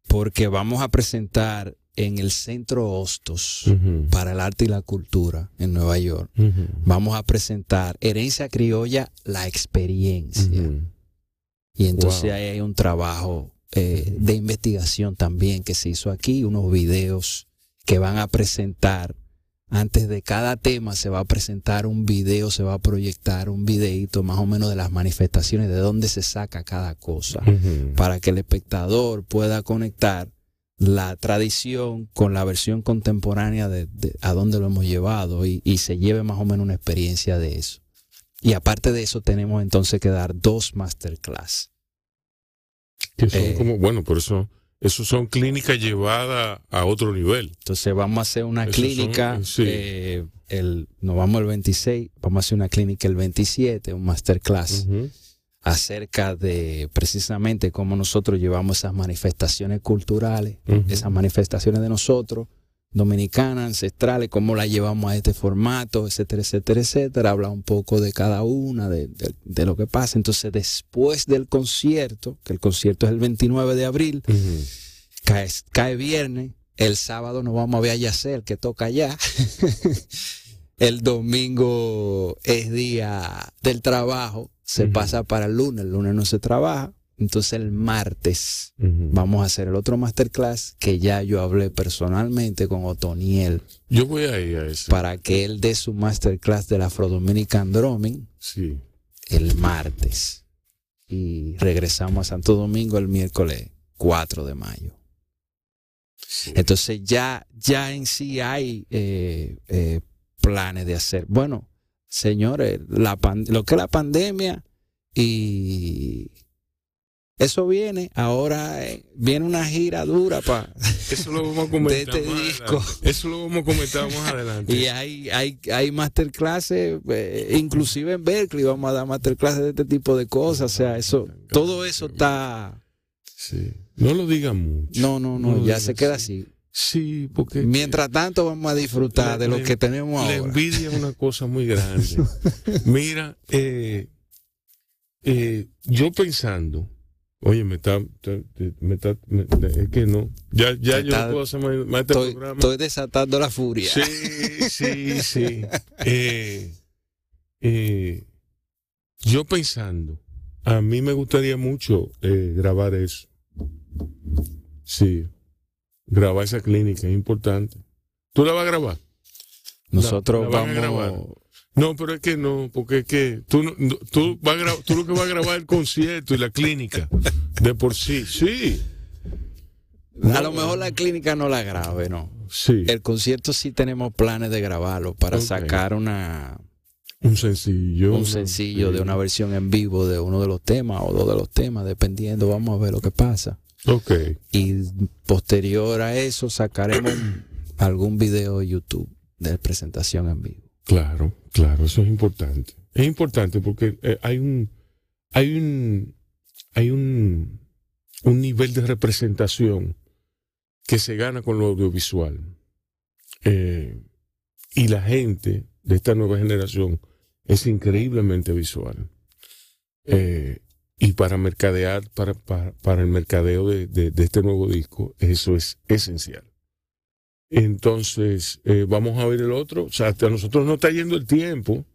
porque vamos a presentar en el Centro Hostos para el Arte y la Cultura en Nueva York. Vamos a presentar Herencia Criolla, la experiencia. Y entonces Wow. ahí hay un trabajo eh, de investigación también que se hizo aquí, unos videos que van a presentar. Antes de cada tema se va a presentar un video, se va a proyectar un videito más o menos de las manifestaciones, de dónde se saca cada cosa, para que el espectador pueda conectar la tradición con la versión contemporánea de, de a dónde lo hemos llevado y, y se lleve más o menos una experiencia de eso. Y aparte de eso tenemos entonces que dar dos masterclass. Que son Eh, como, bueno, por eso, eso son clínicas llevadas a otro nivel. Entonces vamos a hacer una Esos clínica, son, sí. eh, el, nos vamos el 26, vamos a hacer una clínica el 27, un masterclass Ujú. acerca de precisamente cómo nosotros llevamos esas manifestaciones culturales, Ujú. esas manifestaciones de nosotros, dominicanas, ancestrales, cómo las llevamos a este formato, etcétera, etcétera, etcétera. Habla un poco de cada una, de, de- de lo que pasa. Entonces después del concierto, que el concierto es el 29 de abril, cae, cae viernes, el sábado nos vamos a ver a Yacer, que toca allá. el domingo es día del trabajo, se pasa para el lunes, el lunes no se trabaja. Entonces el martes vamos a hacer el otro masterclass que ya yo hablé personalmente con Otoniel Yo voy a ir a ese. para que él dé su masterclass del Afro-Dominican Drumming Sí. el martes. Y regresamos a Santo Domingo el miércoles 4 de mayo. sí. Entonces ya, ya en sí hay eh, eh, planes de hacer. Bueno, señores, la lo que es la pandemia y eso viene. Ahora eh, viene una gira dura para Eso lo vamos a comentar de este más disco. adelante. Eso lo vamos a comentar más adelante. y hay, hay, hay masterclasses, eh, inclusive en Berkeley vamos a dar masterclasses de este tipo de cosas. O sea, eso, todo eso está. Sí. No lo digan mucho. No, no, No ya se queda así. así. Sí, porque Mientras tanto vamos a disfrutar La- de lo la- que tenemos la ahora. envidia es una cosa muy grande. Mira, eh, eh, yo pensando, oye, me está, te- te- me está, me- es que no, ya, ya yo está- no puedo hacer más, más este Estoy, programa. estoy desatando la furia. Sí, sí, sí. Eh, eh, yo pensando, a mí me gustaría mucho eh, grabar eso. Sí, grabar esa clínica es importante. ¿Tú la vas a grabar? Nosotros La- la van a vamos. grabar. No, pero es que no, porque es que tú, tú, vas a tú lo que vas a grabar es el concierto y la clínica. De por sí, sí. A lo mejor la clínica no la grabe, no. Sí. El concierto sí tenemos planes de grabarlo para sacar una Un sencillo. Un sencillo de una versión en vivo de uno de los temas o dos de los temas, dependiendo, vamos a ver lo que pasa. Ok. Y posterior a eso sacaremos algún video de YouTube de presentación en vivo. Claro, claro, eso es importante. Es importante porque eh, hay un, hay un, hay un, un nivel de representación que se gana con lo audiovisual. Eh, y la gente de esta nueva generación es increíblemente visual. Eh, y para mercadear, para, para, el mercadeo de, de, este nuevo disco, eso es esencial. Entonces, eh, vamos a ver el otro. O sea, a nosotros no está yendo el tiempo.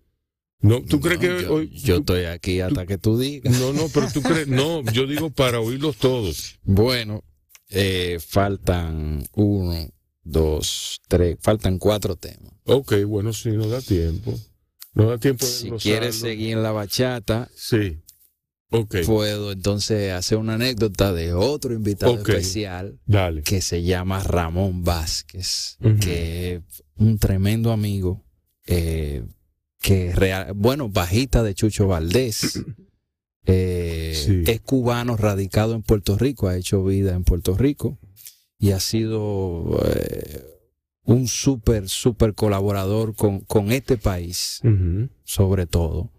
No, ¿Tú crees que yo, hoy.? Yo estoy aquí hasta que tú digas. No, no, pero tú crees. No, yo digo para oírlos todos. Bueno, eh, faltan uno, dos, tres, faltan cuatro temas. Ok, bueno, sí, no da tiempo. No da tiempo de Si quieres seguir en la bachata, sí. Okay. puedo entonces hacer una anécdota de otro invitado especial Dale. que se llama Ramón Vázquez, que es un tremendo amigo, eh, que real, bueno, bajita de Chucho Valdés. Eh, es cubano radicado en Puerto Rico, ha hecho vida en Puerto Rico y ha sido eh, un súper, súper colaborador con, con este país, sobre todo.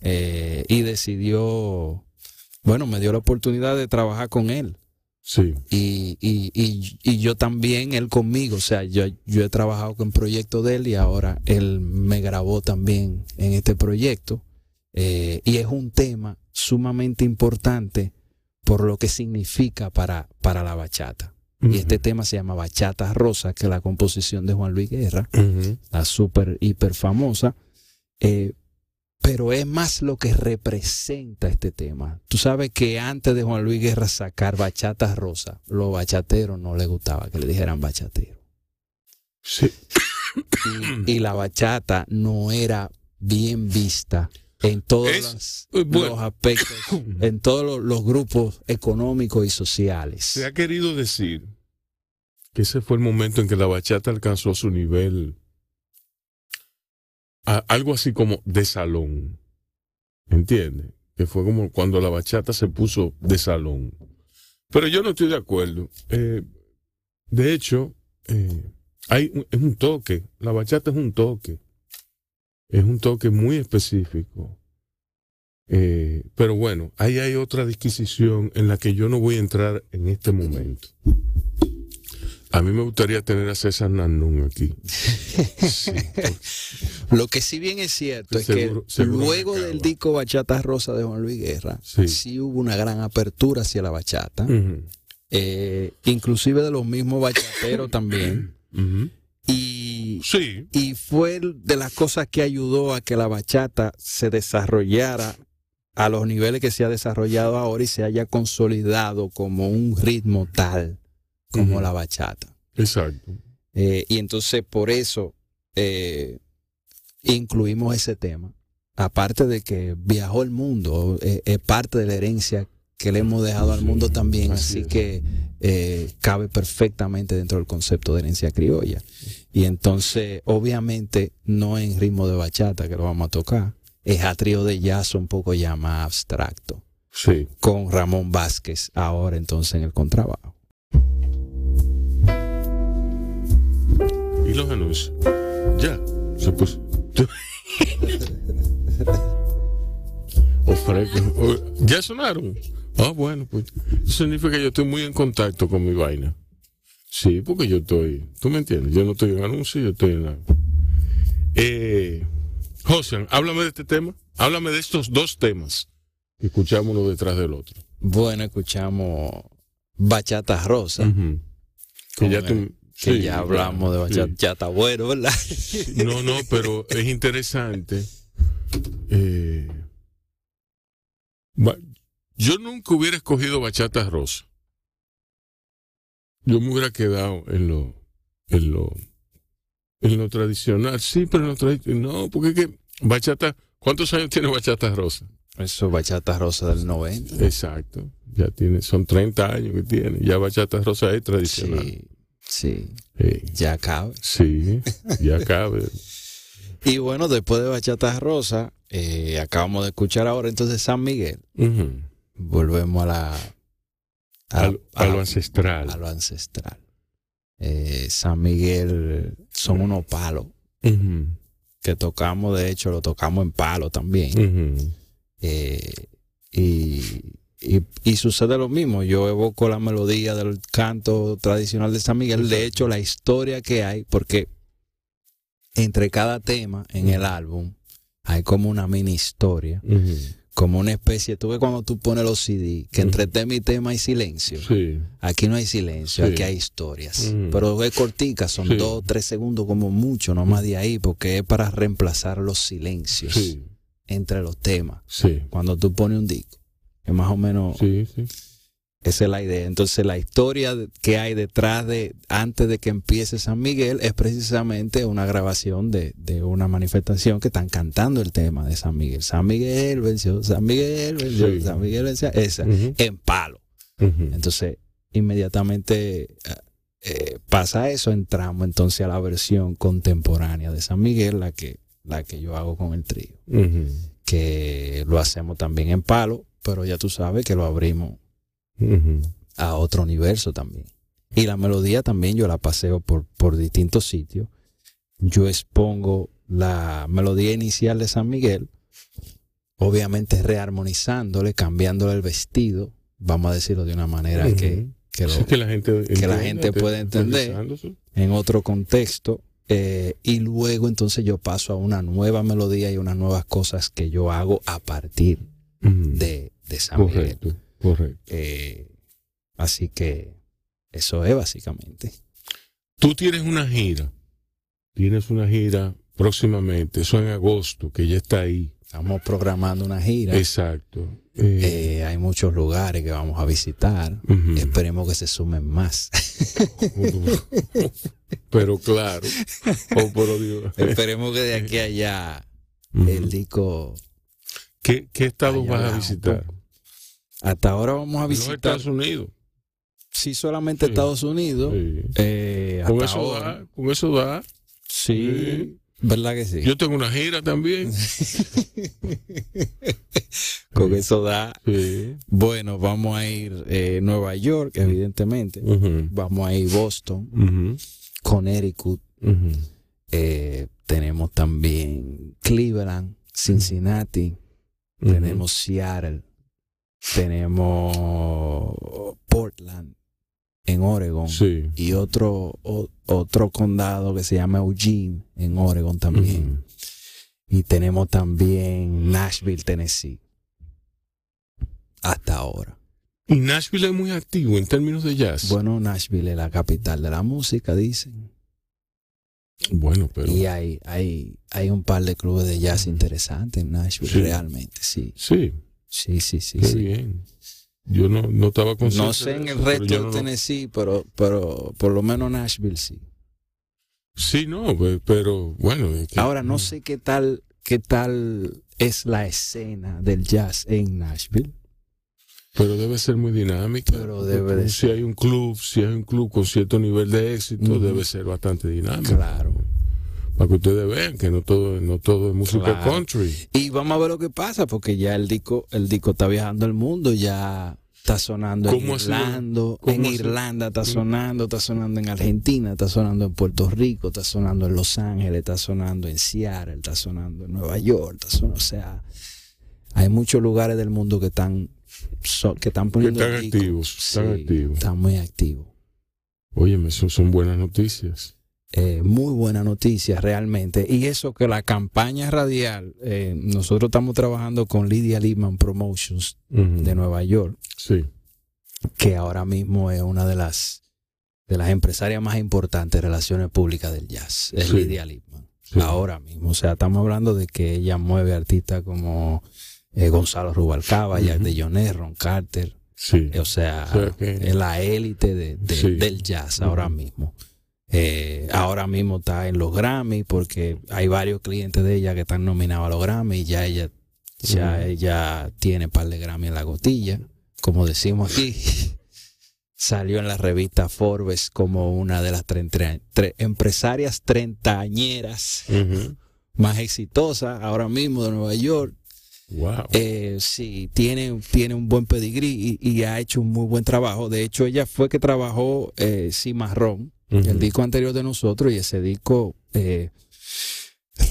Eh, y decidió, bueno, me dio la oportunidad de trabajar con él. Sí. Y, y, y, y, yo también, él conmigo, o sea, yo, yo he trabajado con proyectos de él y ahora él me grabó también en este proyecto. Eh, y es un tema sumamente importante por lo que significa para, para la bachata. Y este tema se llama Bachata Rosa, que es la composición de Juan Luis Guerra, la súper, hiper famosa. Eh, pero es más lo que representa este tema. Tú sabes que antes de Juan Luis Guerra sacar Bachata Rosa, los bachateros no les gustaba que le dijeran bachatero. Sí. Y, la bachata no era bien vista en todos los, aspectos, en todos los, grupos económicos y sociales. Se ha querido decir que ese fue el momento en que la bachata alcanzó su nivel, algo así como de salón, ¿entiendes? Que fue como cuando la bachata se puso de salón. Pero yo no estoy de acuerdo. Eh, de hecho, eh, hay, es un toque, la bachata es un toque es un toque muy específico. Eh, pero bueno, ahí hay otra disquisición en la que yo no voy a entrar en este momento. A mí me gustaría tener a César Nanún aquí. Lo que sí bien es cierto es que luego del disco Bachata Rosa de Juan Luis Guerra, sí, hubo una gran apertura hacia la bachata. Eh, inclusive de los mismos bachateros también. Y, y fue de las cosas que ayudó a que la bachata se desarrollara a los niveles que se ha desarrollado ahora y se haya consolidado como un ritmo tal como la bachata. Exacto. Eh, y entonces por eso eh, incluimos ese tema. Aparte de que viajó el mundo, eh, es parte de la herencia que le hemos dejado al mundo también, así, que cabe perfectamente dentro del concepto de herencia criolla. Y entonces, obviamente, no en ritmo de bachata que lo vamos a tocar, es a trío de jazz un poco ya más abstracto. Sí. Con Ramón Vázquez ahora entonces en el contrabajo. ¿Y los anuncios? Ya, se puso. ¿Ya sonaron? Ah, bueno, pues eso significa que yo estoy muy en contacto con mi vaina. Sí, porque yo estoy, tú me entiendes, yo no estoy en anuncio, yo estoy en la... Eh, José, háblame de este tema, háblame de estos dos temas que escuchamos uno detrás del otro. Bueno, escuchamos Bachata Rosa. Que ya que ya hablamos de bachata, ya está bueno, ¿verdad? No, no, pero es interesante. Eh, yo nunca hubiera escogido bachata rosa. Yo me hubiera quedado en lo, en lo, en lo tradicional. Sí, pero en lo tradicional. No, porque es que bachata, ¿cuántos años tiene bachata rosa? Eso, bachata rosa del 90. Exacto. Ya tiene, son 30 años que tiene. Ya bachata rosa es tradicional. Sí, sí. Ya cabe. Sí, ya cabe. Y bueno, después de Bachata Rosa, eh, acabamos de escuchar ahora entonces San Miguel. Volvemos a la... a- a, lo- a ancestral. a lo ancestral. Eh, San Miguel son unos palos que tocamos, de hecho lo tocamos en palo también. Eh, y, y, y sucede lo mismo, yo evoco la melodía del canto tradicional de San Miguel, de hecho la historia que hay, porque entre cada tema en el álbum hay como una mini historia, como una especie, tú ves cuando tú pones los CD, que entre tema y tema hay silencio. Sí. Aquí no hay silencio, Sí. aquí hay historias. Pero es cortica, son Sí. dos, tres segundos como mucho, no más de ahí, porque es para reemplazar los silencios entre los temas. Sí. Cuando tú pones un disco, es más o menos, Sí, sí. esa es la idea. Entonces la historia que hay detrás de, antes de que empiece San Miguel, es precisamente una grabación de, de una manifestación que están cantando el tema de San Miguel. San Miguel venció, San Miguel venció, Sí. San Miguel venció, esa, en palo. Entonces, inmediatamente eh, eh, pasa eso, entramos entonces a la versión contemporánea de San Miguel, la que, la que yo hago con el trío, que lo hacemos también en palo, pero ya tú sabes que lo abrimos a otro universo también. Y la melodía también yo la paseo por, por distintos sitios. Yo expongo la melodía inicial de San Miguel, obviamente rearmonizándole, cambiándole el vestido, vamos a decirlo de una manera que, que lo- que la gente, la entienda, gente te- puede entender. en otro contexto. eh, y luego entonces yo paso a una nueva melodía y unas nuevas cosas que yo hago a partir de, de San Miguel. Correcto, correcto. Eh, así que eso es básicamente. Tú tienes una gira. Tienes una gira próximamente. Eso en agosto, que ya está ahí. Estamos programando una gira. Exacto. Eh, Eh, hay muchos lugares que vamos a visitar. Esperemos que se sumen más. pero claro. Oh, pero Dios. Esperemos que de aquí a allá el disco. ¿Qué, qué estados vas a visitar? Hasta ahora vamos a En los visitar, Estados Unidos. sí, solamente Sí. Estados Unidos. Sí. Eh, Con eso ahora. da, con eso da. Sí, ¿verdad que sí? Yo tengo una gira también. Con eso da. Sí. Bueno, vamos a ir eh, Nueva York, evidentemente. Vamos a ir Boston. Connecticut. Eh, tenemos también Cleveland, Cincinnati. Tenemos Seattle. Tenemos Portland en Oregon. Sí. Y otro, o- otro condado que se llama Eugene en Oregon también. Y tenemos también Nashville, Tennessee. Hasta ahora. Y Nashville es muy activo en términos de jazz. Bueno, Nashville es la capital de la música, dicen. Bueno, pero. Y hay, hay, hay un par de clubes de jazz interesantes en Nashville, Sí. realmente, sí. Sí, Sí, sí, sí. qué sí. bien. Yo no, no estaba consciente. No sé en el resto de no lo- Tennessee, pero, pero por lo menos Nashville sí. Sí, no, pe- pero bueno. es que- Ahora no sé qué tal, qué tal es la escena del jazz en Nashville. Pero debe ser muy dinámica. Pero debe de Si hay un club, si hay un club con cierto nivel de éxito, debe ser bastante dinámico. Claro. Para que ustedes vean que no todo, no todo es música Claro. country. Y vamos a ver lo que pasa, porque ya el disco, el disco está viajando el mundo, ya está sonando en. Irlanda, ¿Cómo en? Irlanda está Mm. sonando, está sonando en Argentina, está sonando en Puerto Rico, está sonando en Los Ángeles, está sonando en Seattle, está sonando en Nueva York, está sonando, o sea, hay muchos lugares del mundo que están so- que están Que poniendo están el disco. activos, están activos. Están muy activos. Óyeme, eso son buenas noticias. Eh, muy buena noticia realmente. Y eso que la campaña radial, eh, nosotros estamos trabajando con Lydia Lehman Promotions de Nueva York, Sí. que ahora mismo es una de las de las empresarias más importantes de relaciones públicas del jazz, es Sí. Lydia Lehman. sí. Ahora mismo, o sea, estamos hablando de que ella mueve artistas como eh, Gonzalo Rubalcaba, Jack Ujú. de Jonet, Ron Carter, Sí. o sea, O sea que- es la élite de- del jazz ahora mismo. Eh, ahora mismo está en los Grammy porque hay varios clientes de ella que están nominados a los Grammy y ya ella, ya Ujú. ella tiene par de Grammy en la gotilla, como decimos aquí. Salió en la revista Forbes como una de las tre- empresarias treintañeras más exitosas ahora mismo de Nueva York. Wow. Eh, sí, tiene, tiene un buen pedigrí y, y ha hecho un muy buen trabajo. De hecho, ella fue que trabajó eh, Cimarrón, El disco anterior de nosotros, y ese disco eh,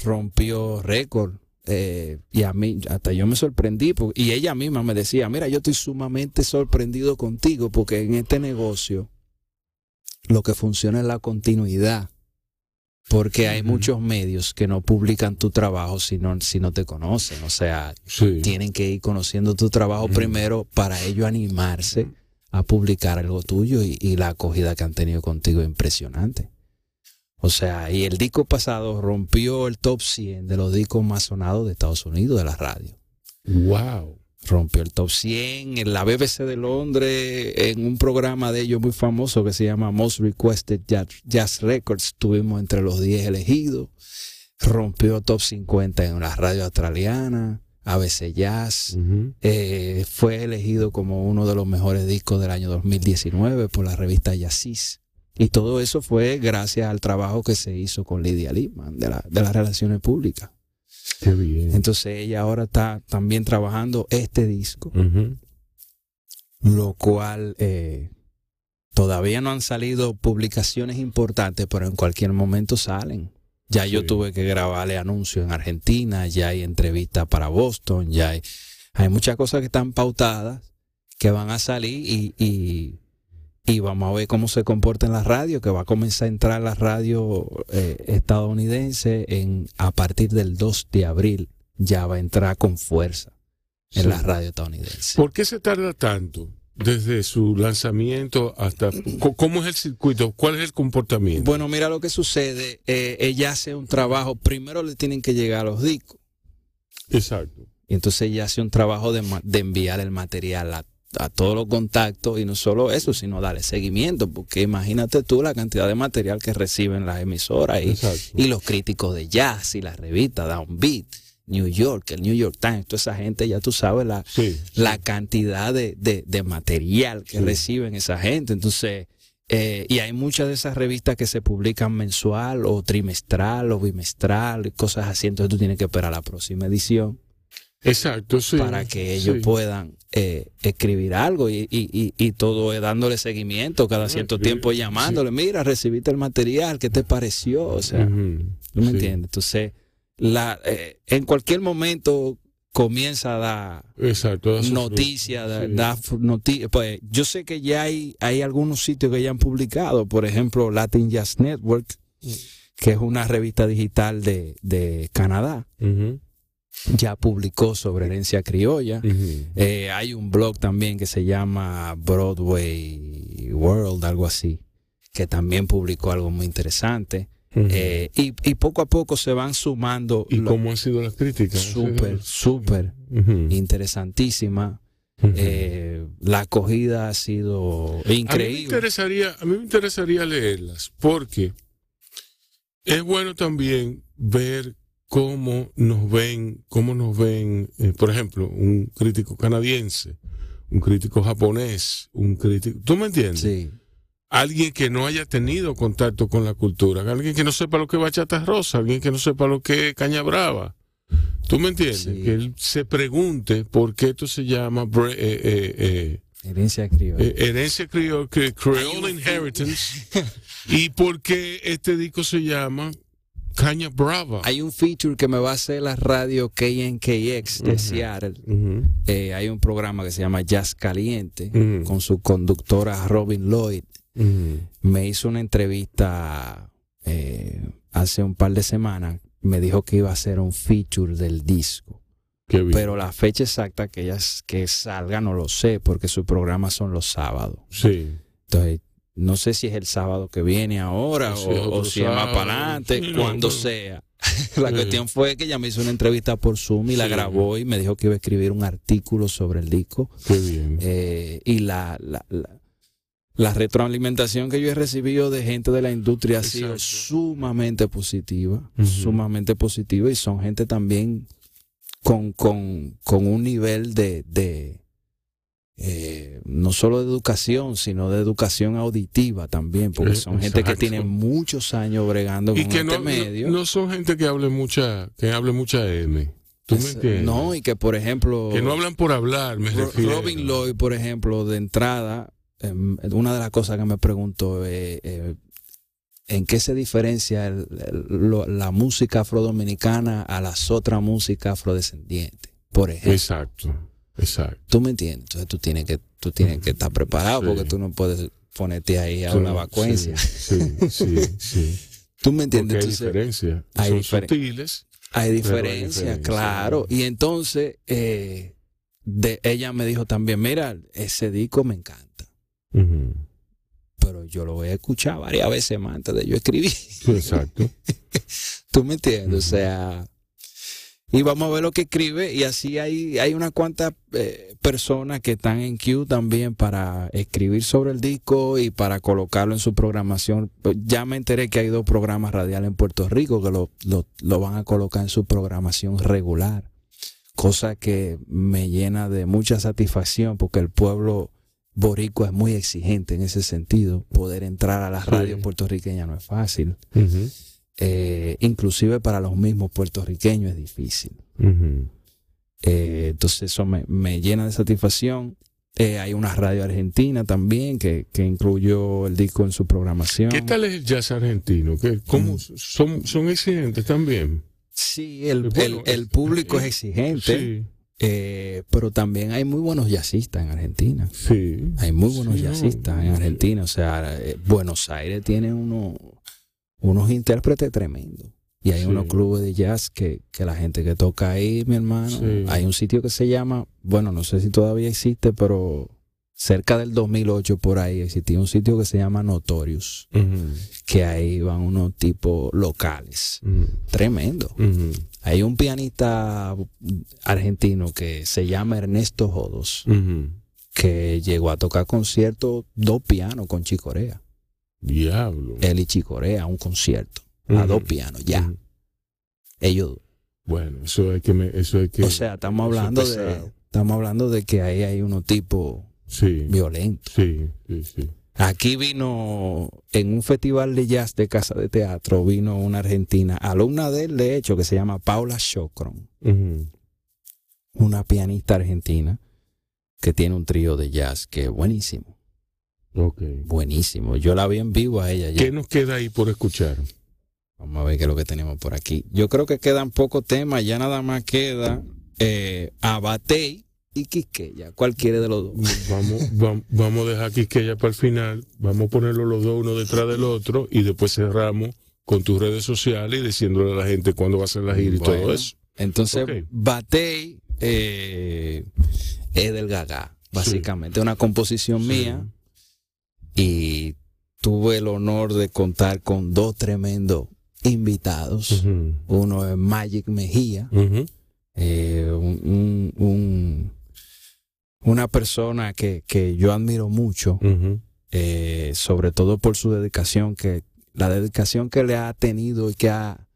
rompió récord. eh, y a mí, hasta yo me sorprendí, porque- y ella misma me decía, mira, yo estoy sumamente sorprendido contigo, porque en este negocio lo que funciona es la continuidad. Porque hay muchos medios que no publican tu trabajo si no, si no te conocen. O sea, Sí. tienen que ir conociendo tu trabajo primero para ellos animarse a publicar algo tuyo y, y la acogida que han tenido contigo es impresionante. O sea, y el disco pasado rompió el top 100 de los discos más sonados de Estados Unidos de la radio. Wow. Rompió el top 100 en la BBC de Londres, en un programa de ellos muy famoso que se llama Most Requested Jazz, Jazz Records. Estuvimos entre los 10 elegidos. Rompió top 50 en la radio australiana, ABC Jazz. Eh, fue elegido como uno de los mejores discos del año 2019 por la revista Yacis. Y todo eso fue gracias al trabajo que se hizo con Lidia Lipman de, la- de las relaciones públicas. Qué bien. Entonces ella ahora está también trabajando este disco, lo cual eh, todavía no han salido publicaciones importantes, pero en cualquier momento salen. Ya yo tuve que grabarle anuncios en Argentina, ya hay entrevistas para Boston, ya hay, hay muchas cosas que están pautadas que van a salir y, y, y vamos a ver cómo se comporta en la radio, que va a comenzar a entrar la radio eh, estadounidense en, a partir del 2 de abril. Ya va a entrar con fuerza en Sí. la radio estadounidense. ¿Por qué se tarda tanto desde su lanzamiento hasta cómo es el circuito? ¿Cuál es el comportamiento? Bueno, mira lo que sucede. eh, ella hace un trabajo. Primero le tienen que llegar los discos. Exacto. Y entonces ella hace un trabajo de, de enviar el material a, a todos los contactos. Y no solo eso, sino darle seguimiento. Porque imagínate tú la cantidad de material que reciben las emisoras y, y los críticos de jazz y las revistas Downbeat, New York, el New York Times. Toda esa gente, ya tú sabes, la, Sí. la cantidad de, de- de material que Sí. reciben esa gente. Entonces, eh, y hay muchas de esas revistas que se publican mensual o trimestral o bimestral cosas así. Entonces tú tienes que esperar la próxima edición Exacto, sí. para que ellos Sí. puedan eh, escribir algo y, y, y, y todo es dándole seguimiento cada Ah, cierto tiempo llamándole, mira, recibiste el material, ¿qué te pareció? O sea, Ujú. ¿tú me Sí. entiendes? Entonces, la, eh, en cualquier momento comienza a dar Exacto. noticias, da- frutos, sí. da fu- noti- pues yo sé que ya hay, hay algunos sitios que ya han publicado, por ejemplo Latin Jazz Network, que es una revista digital de, de Canadá, ya publicó sobre herencia criolla. Eh, hay un blog también que se llama Broadway World, algo así, que también publicó algo muy interesante. Eh, y, y poco a poco se van sumando ¿Y cómo han sido las críticas? súper, súper interesantísima. Eh, la acogida ha sido A mí, me increíble. interesaría, a mí me interesaría leerlas porque es bueno también ver cómo nos ven, cómo nos ven, eh, por ejemplo, un crítico canadiense, un crítico japonés, un crítico, ¿tú me entiendes? Sí, Alguien que no haya tenido contacto con la cultura, alguien que no sepa lo que es bachata rosa, alguien que no sepa lo que es caña brava. ¿Tú me entiendes? Sí. Que él se pregunte por qué esto se llama bre- eh, eh, eh, herencia criolla. eh, herencia Hay Creole Inheritance. ¿Y por qué este disco se llama Caña Brava? hay un feature que me va a hacer la radio KNKX de Ujú. Seattle. Ujú, Eh, hay un programa que se llama Jazz Caliente con su conductora Robin Lloyd. Me hizo una entrevista eh, hace un par de semanas. Me dijo que iba a hacer un feature del disco. Pero la fecha exacta que, ella, que salga no lo sé porque sus programas son los sábados. sí. Entonces, no sé si es el sábado que viene ahora O o, si es más para adelante, Sí, no, cuando sea. la Sí. cuestión fue que ella me hizo una entrevista por Zoom y la grabó y me dijo que iba a escribir un artículo sobre el disco. Qué bien. Eh, y la, la, la, la retroalimentación que yo he recibido de gente de la industria ha sido sumamente positiva, sumamente positiva y son gente también con, con, con un nivel de, de eh, no solo de educación, sino de educación auditiva también, porque Eh, son gente que tiene muchos años bregando Y con que este no, medio. no, no son gente que hable mucha, que hable mucha M. ¿Tú me Es- entiendes? No, y que por ejemplo, que no hablan por hablar, me Ro- refiero. Robin Lloyd, por ejemplo, de entrada, em, una de las cosas que me pregunto es eh, en qué se diferencia el- el- lo- la música afrodominicana a las otras músicas afrodescendientes, por ejemplo. Exacto, exacto. ¿Tú me entiendes? Entonces tú tienes que, tú tienes que estar preparado Sí. porque tú no puedes ponerte ahí a una vacuencia. Sí, sí, sí. sí. ¿Tú me Porque entiendes? hay Entonces, diferencias. hay Son diferen- sutiles. hay diferencias, diferencia, claro. Y entonces, eh, de, ella me dijo también, mira, ese disco me encanta. Pero yo lo voy a escuchar varias veces más antes de yo escribir. Exacto. ¿Tú me entiendes? O sea, y vamos a ver lo que escribe y así hay, hay unas cuantas eh, personas que están en queue también para escribir sobre el disco y para colocarlo en su programación. Pues Ya me enteré que hay dos programas radiales en Puerto Rico que lo, lo, lo van a colocar en su programación regular, cosa que me llena de mucha satisfacción porque el pueblo boricua es muy exigente en ese sentido. Poder entrar a las Sí. radios puertorriqueñas no es fácil. Eh, inclusive para los mismos puertorriqueños es difícil. Eh, entonces eso me, me llena de satisfacción. Eh, hay una radio argentina también que, que incluyó el disco en su programación. ¿Qué tal es el jazz argentino? ¿Qué, cómo, Mm. son, ¿Son exigentes también? Sí, el, Bueno, el- público es exigente, Sí, eh, pero también hay muy buenos jazzistas en Argentina. sí. Hay muy buenos Sí, jazzistas en Argentina. O sea, eh, Buenos Aires tiene uno, unos intérpretes tremendos. Y hay Sí. unos clubes de jazz que, que la gente que toca ahí, mi hermano, Sí. hay un sitio que se llama, bueno, no sé si todavía existe, pero cerca del 2008 por ahí existía un sitio que se llama Notorious, que ahí van unos tipos locales. Tremendo. ujú, Hay un pianista argentino que se llama Ernesto Jodos, que llegó a tocar conciertos, dos pianos con Chicorea. Diablo. Él y Chicorea, un concierto, a dos pianos, ya. ujú. Ellos, Bueno, eso hay que... me- Eso hay que o sea, estamos es hablando de, estamos hablando de que ahí hay unos tipos Sí, violentos. sí, sí, sí. Aquí vino, en un festival de jazz de casa de teatro, vino una argentina, alumna de él, de hecho, que se llama Paula Chocron, una pianista argentina que tiene un trío de jazz que es buenísimo, buenísimo. Yo la vi en vivo a ella ya. ¿Qué nos queda ahí por escuchar? Vamos a ver qué es lo que tenemos por aquí. Yo creo que quedan pocos temas, ya nada más queda eh, Abatey y Quisqueya. ¿Cuál quiere de los dos? Vamos, vam- vamos a dejar Quisqueya para el final. Vamos a ponerlo los dos uno detrás del otro y después cerramos con tus redes sociales y diciéndole a la gente cuándo va a ser la gira y Bueno. todo eso. Entonces, Ok. Batey eh, es del Gaga, básicamente. Una composición Sí. mía y tuve el honor de contar con dos tremendos invitados. Uno es Magic Mejía, eh, un, un- un- una persona que, que yo admiro mucho. eh, sobre todo por su dedicación, que la dedicación que le ha tenido y que ha,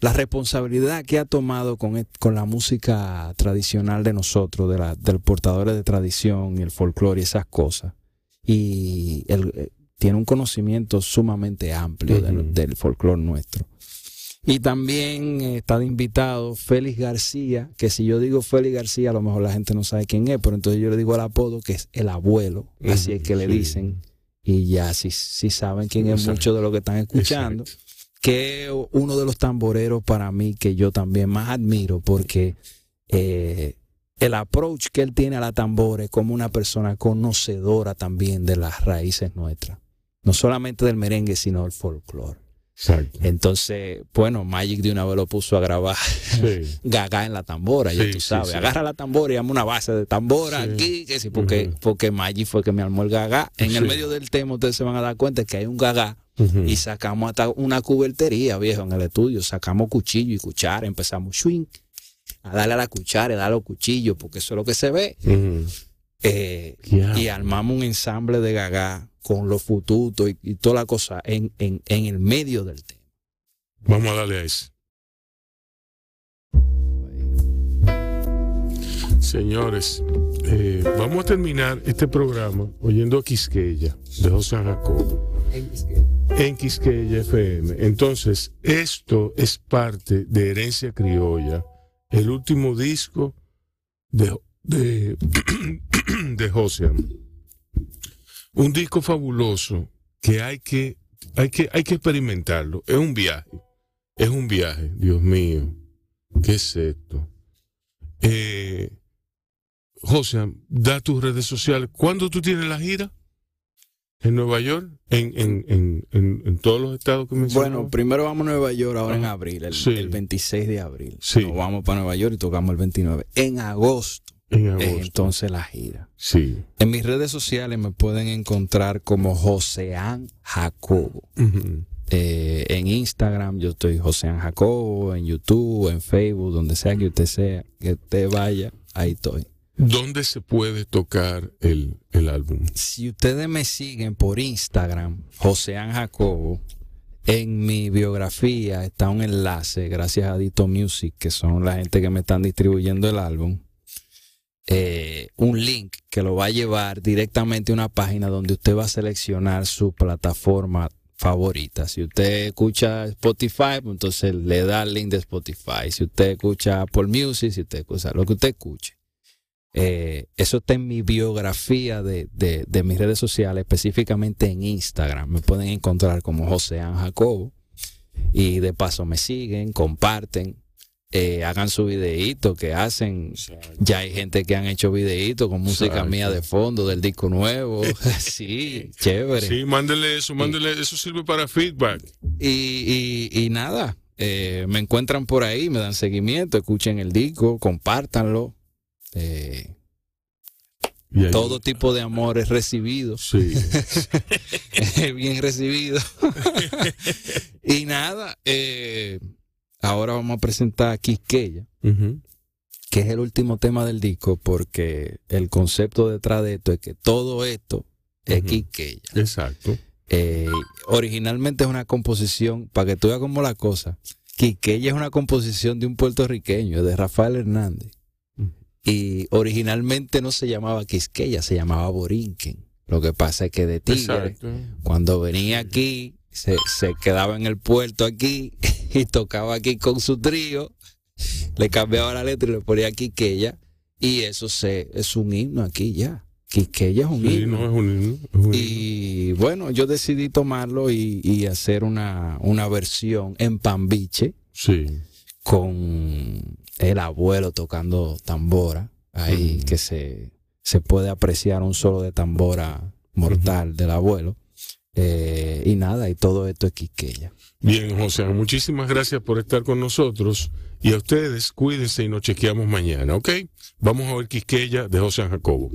la responsabilidad que ha tomado con, et- con la música tradicional de nosotros, de la, del portadores de tradición y el folclore y esas cosas. Y él eh, tiene un conocimiento sumamente amplio del folclore nuestro. Y también eh, está de invitado Félix García, que si yo digo Félix García, a lo mejor la gente no sabe quién es, pero entonces yo le digo el apodo que es el abuelo, así es que le dicen, y ya si, si saben quién es Exacto. mucho de lo que están escuchando, Exacto. que es uno de los tamboreros para mí que yo también más admiro, porque eh, el approach que él tiene a la tambora es como una persona conocedora también de las raíces nuestras, no solamente del merengue, sino del folclore. Exacto. Entonces, bueno, Magic de una vez lo puso a grabar Sí. gaga en la tambora, ya tú sabes. sí. Agarra la tambora y dame una base de tambora aquí, que sí, porque, porque Magic fue que me armó el gaga. En el medio del tema ustedes se van a dar cuenta que hay un gaga y sacamos hasta una cubertería, viejo, en el estudio. Sacamos cuchillo y cuchara, empezamos swing, a darle a la cuchara, a darle al cuchillo, porque eso es lo que se ve. Ujú. Eh, y armamos un ensamble de gaga con los fututos y, y toda la cosa en, en, en el medio del tema. Vamos a darle a ese. Señores, eh, vamos a terminar este programa oyendo a Quisqueya de José Jacobo en Quisqueya FM. Entonces, esto es parte de Herencia Criolla, el último disco de, de, de. Un disco fabuloso que hay que, hay que hay que experimentarlo. Es un viaje. Es un viaje, Dios mío. ¿Qué es esto? Eh, José, da tus redes sociales. ¿Cuándo tú tienes la gira? ¿En Nueva York? ¿En, en, en, en, todos los estados que mencionaste? Bueno, primero vamos a Nueva York ahora en abril, el, el 26 de abril. Sí. Nos vamos para Nueva York y tocamos el 29. En agosto. En agosto. entonces la gira. Sí. En mis redes sociales me pueden encontrar como Joseán Jacobo. Uh -huh. eh, en Instagram yo estoy Joseán Jacobo, en YouTube, en Facebook, donde sea que usted sea, que usted vaya, ahí estoy. ¿Dónde se puede tocar el, el álbum? Si ustedes me siguen por Instagram, Joseán Jacobo, en mi biografía está un enlace, gracias a Dito Music, que son la gente que me están distribuyendo el álbum. Eh, un link que lo va a llevar directamente a una página donde usted va a seleccionar su plataforma favorita. Si usted escucha Spotify, pues entonces le da el link de Spotify. Si usted escucha Apple Music, si usted escucha lo que usted escuche. Eh, eso está en mi biografía de, de, mis redes sociales, específicamente en Instagram. Me pueden encontrar como Joseán Jacobo. Y de paso me siguen, comparten, eh, hagan su videíto que hacen. Exacto. Ya hay gente que han hecho videitos con música Exacto. mía de fondo del disco nuevo. sí, chévere. Sí, mándele eso, mándele, eso sirve para feedback. Y, y, y nada, eh, me encuentran por ahí, me dan seguimiento, escuchen el disco, compártanlo. Eh, ahí- todo tipo de amor es recibido, Sí. bien recibido. y nada, eh, ahora vamos a presentar a Quisqueya, que es el último tema del disco, porque el concepto detrás de esto es que todo esto es. Quisqueya. Exacto. Eh, originalmente es una composición, para que tú veas como la cosa, Quisqueya es una composición de un puertorriqueño, de Rafael Hernández. Y originalmente no se llamaba Quisqueya, se llamaba Borinquen. Lo que pasa es que de Tigre, Exacto. cuando venía aquí, se, se quedaba en el puerto aquí y tocaba aquí con su trío, le cambiaba la letra y le ponía Quisqueya. Y eso se, es un himno aquí ya. Quisqueya es un Sí, himno. no es un himno, es un himno. Y bueno, yo decidí tomarlo y, y hacer una, una versión en pambiche Sí. con el abuelo tocando tambora. Ahí que se, se puede apreciar un solo de tambora mortal del abuelo. Eh, y nada, y todo esto es Quisqueya. Bien, José, muchísimas gracias por estar con nosotros. Y a ustedes, cuídense y nos chequeamos mañana, ¿ok? Vamos a ver Quisqueya de José Jacobo.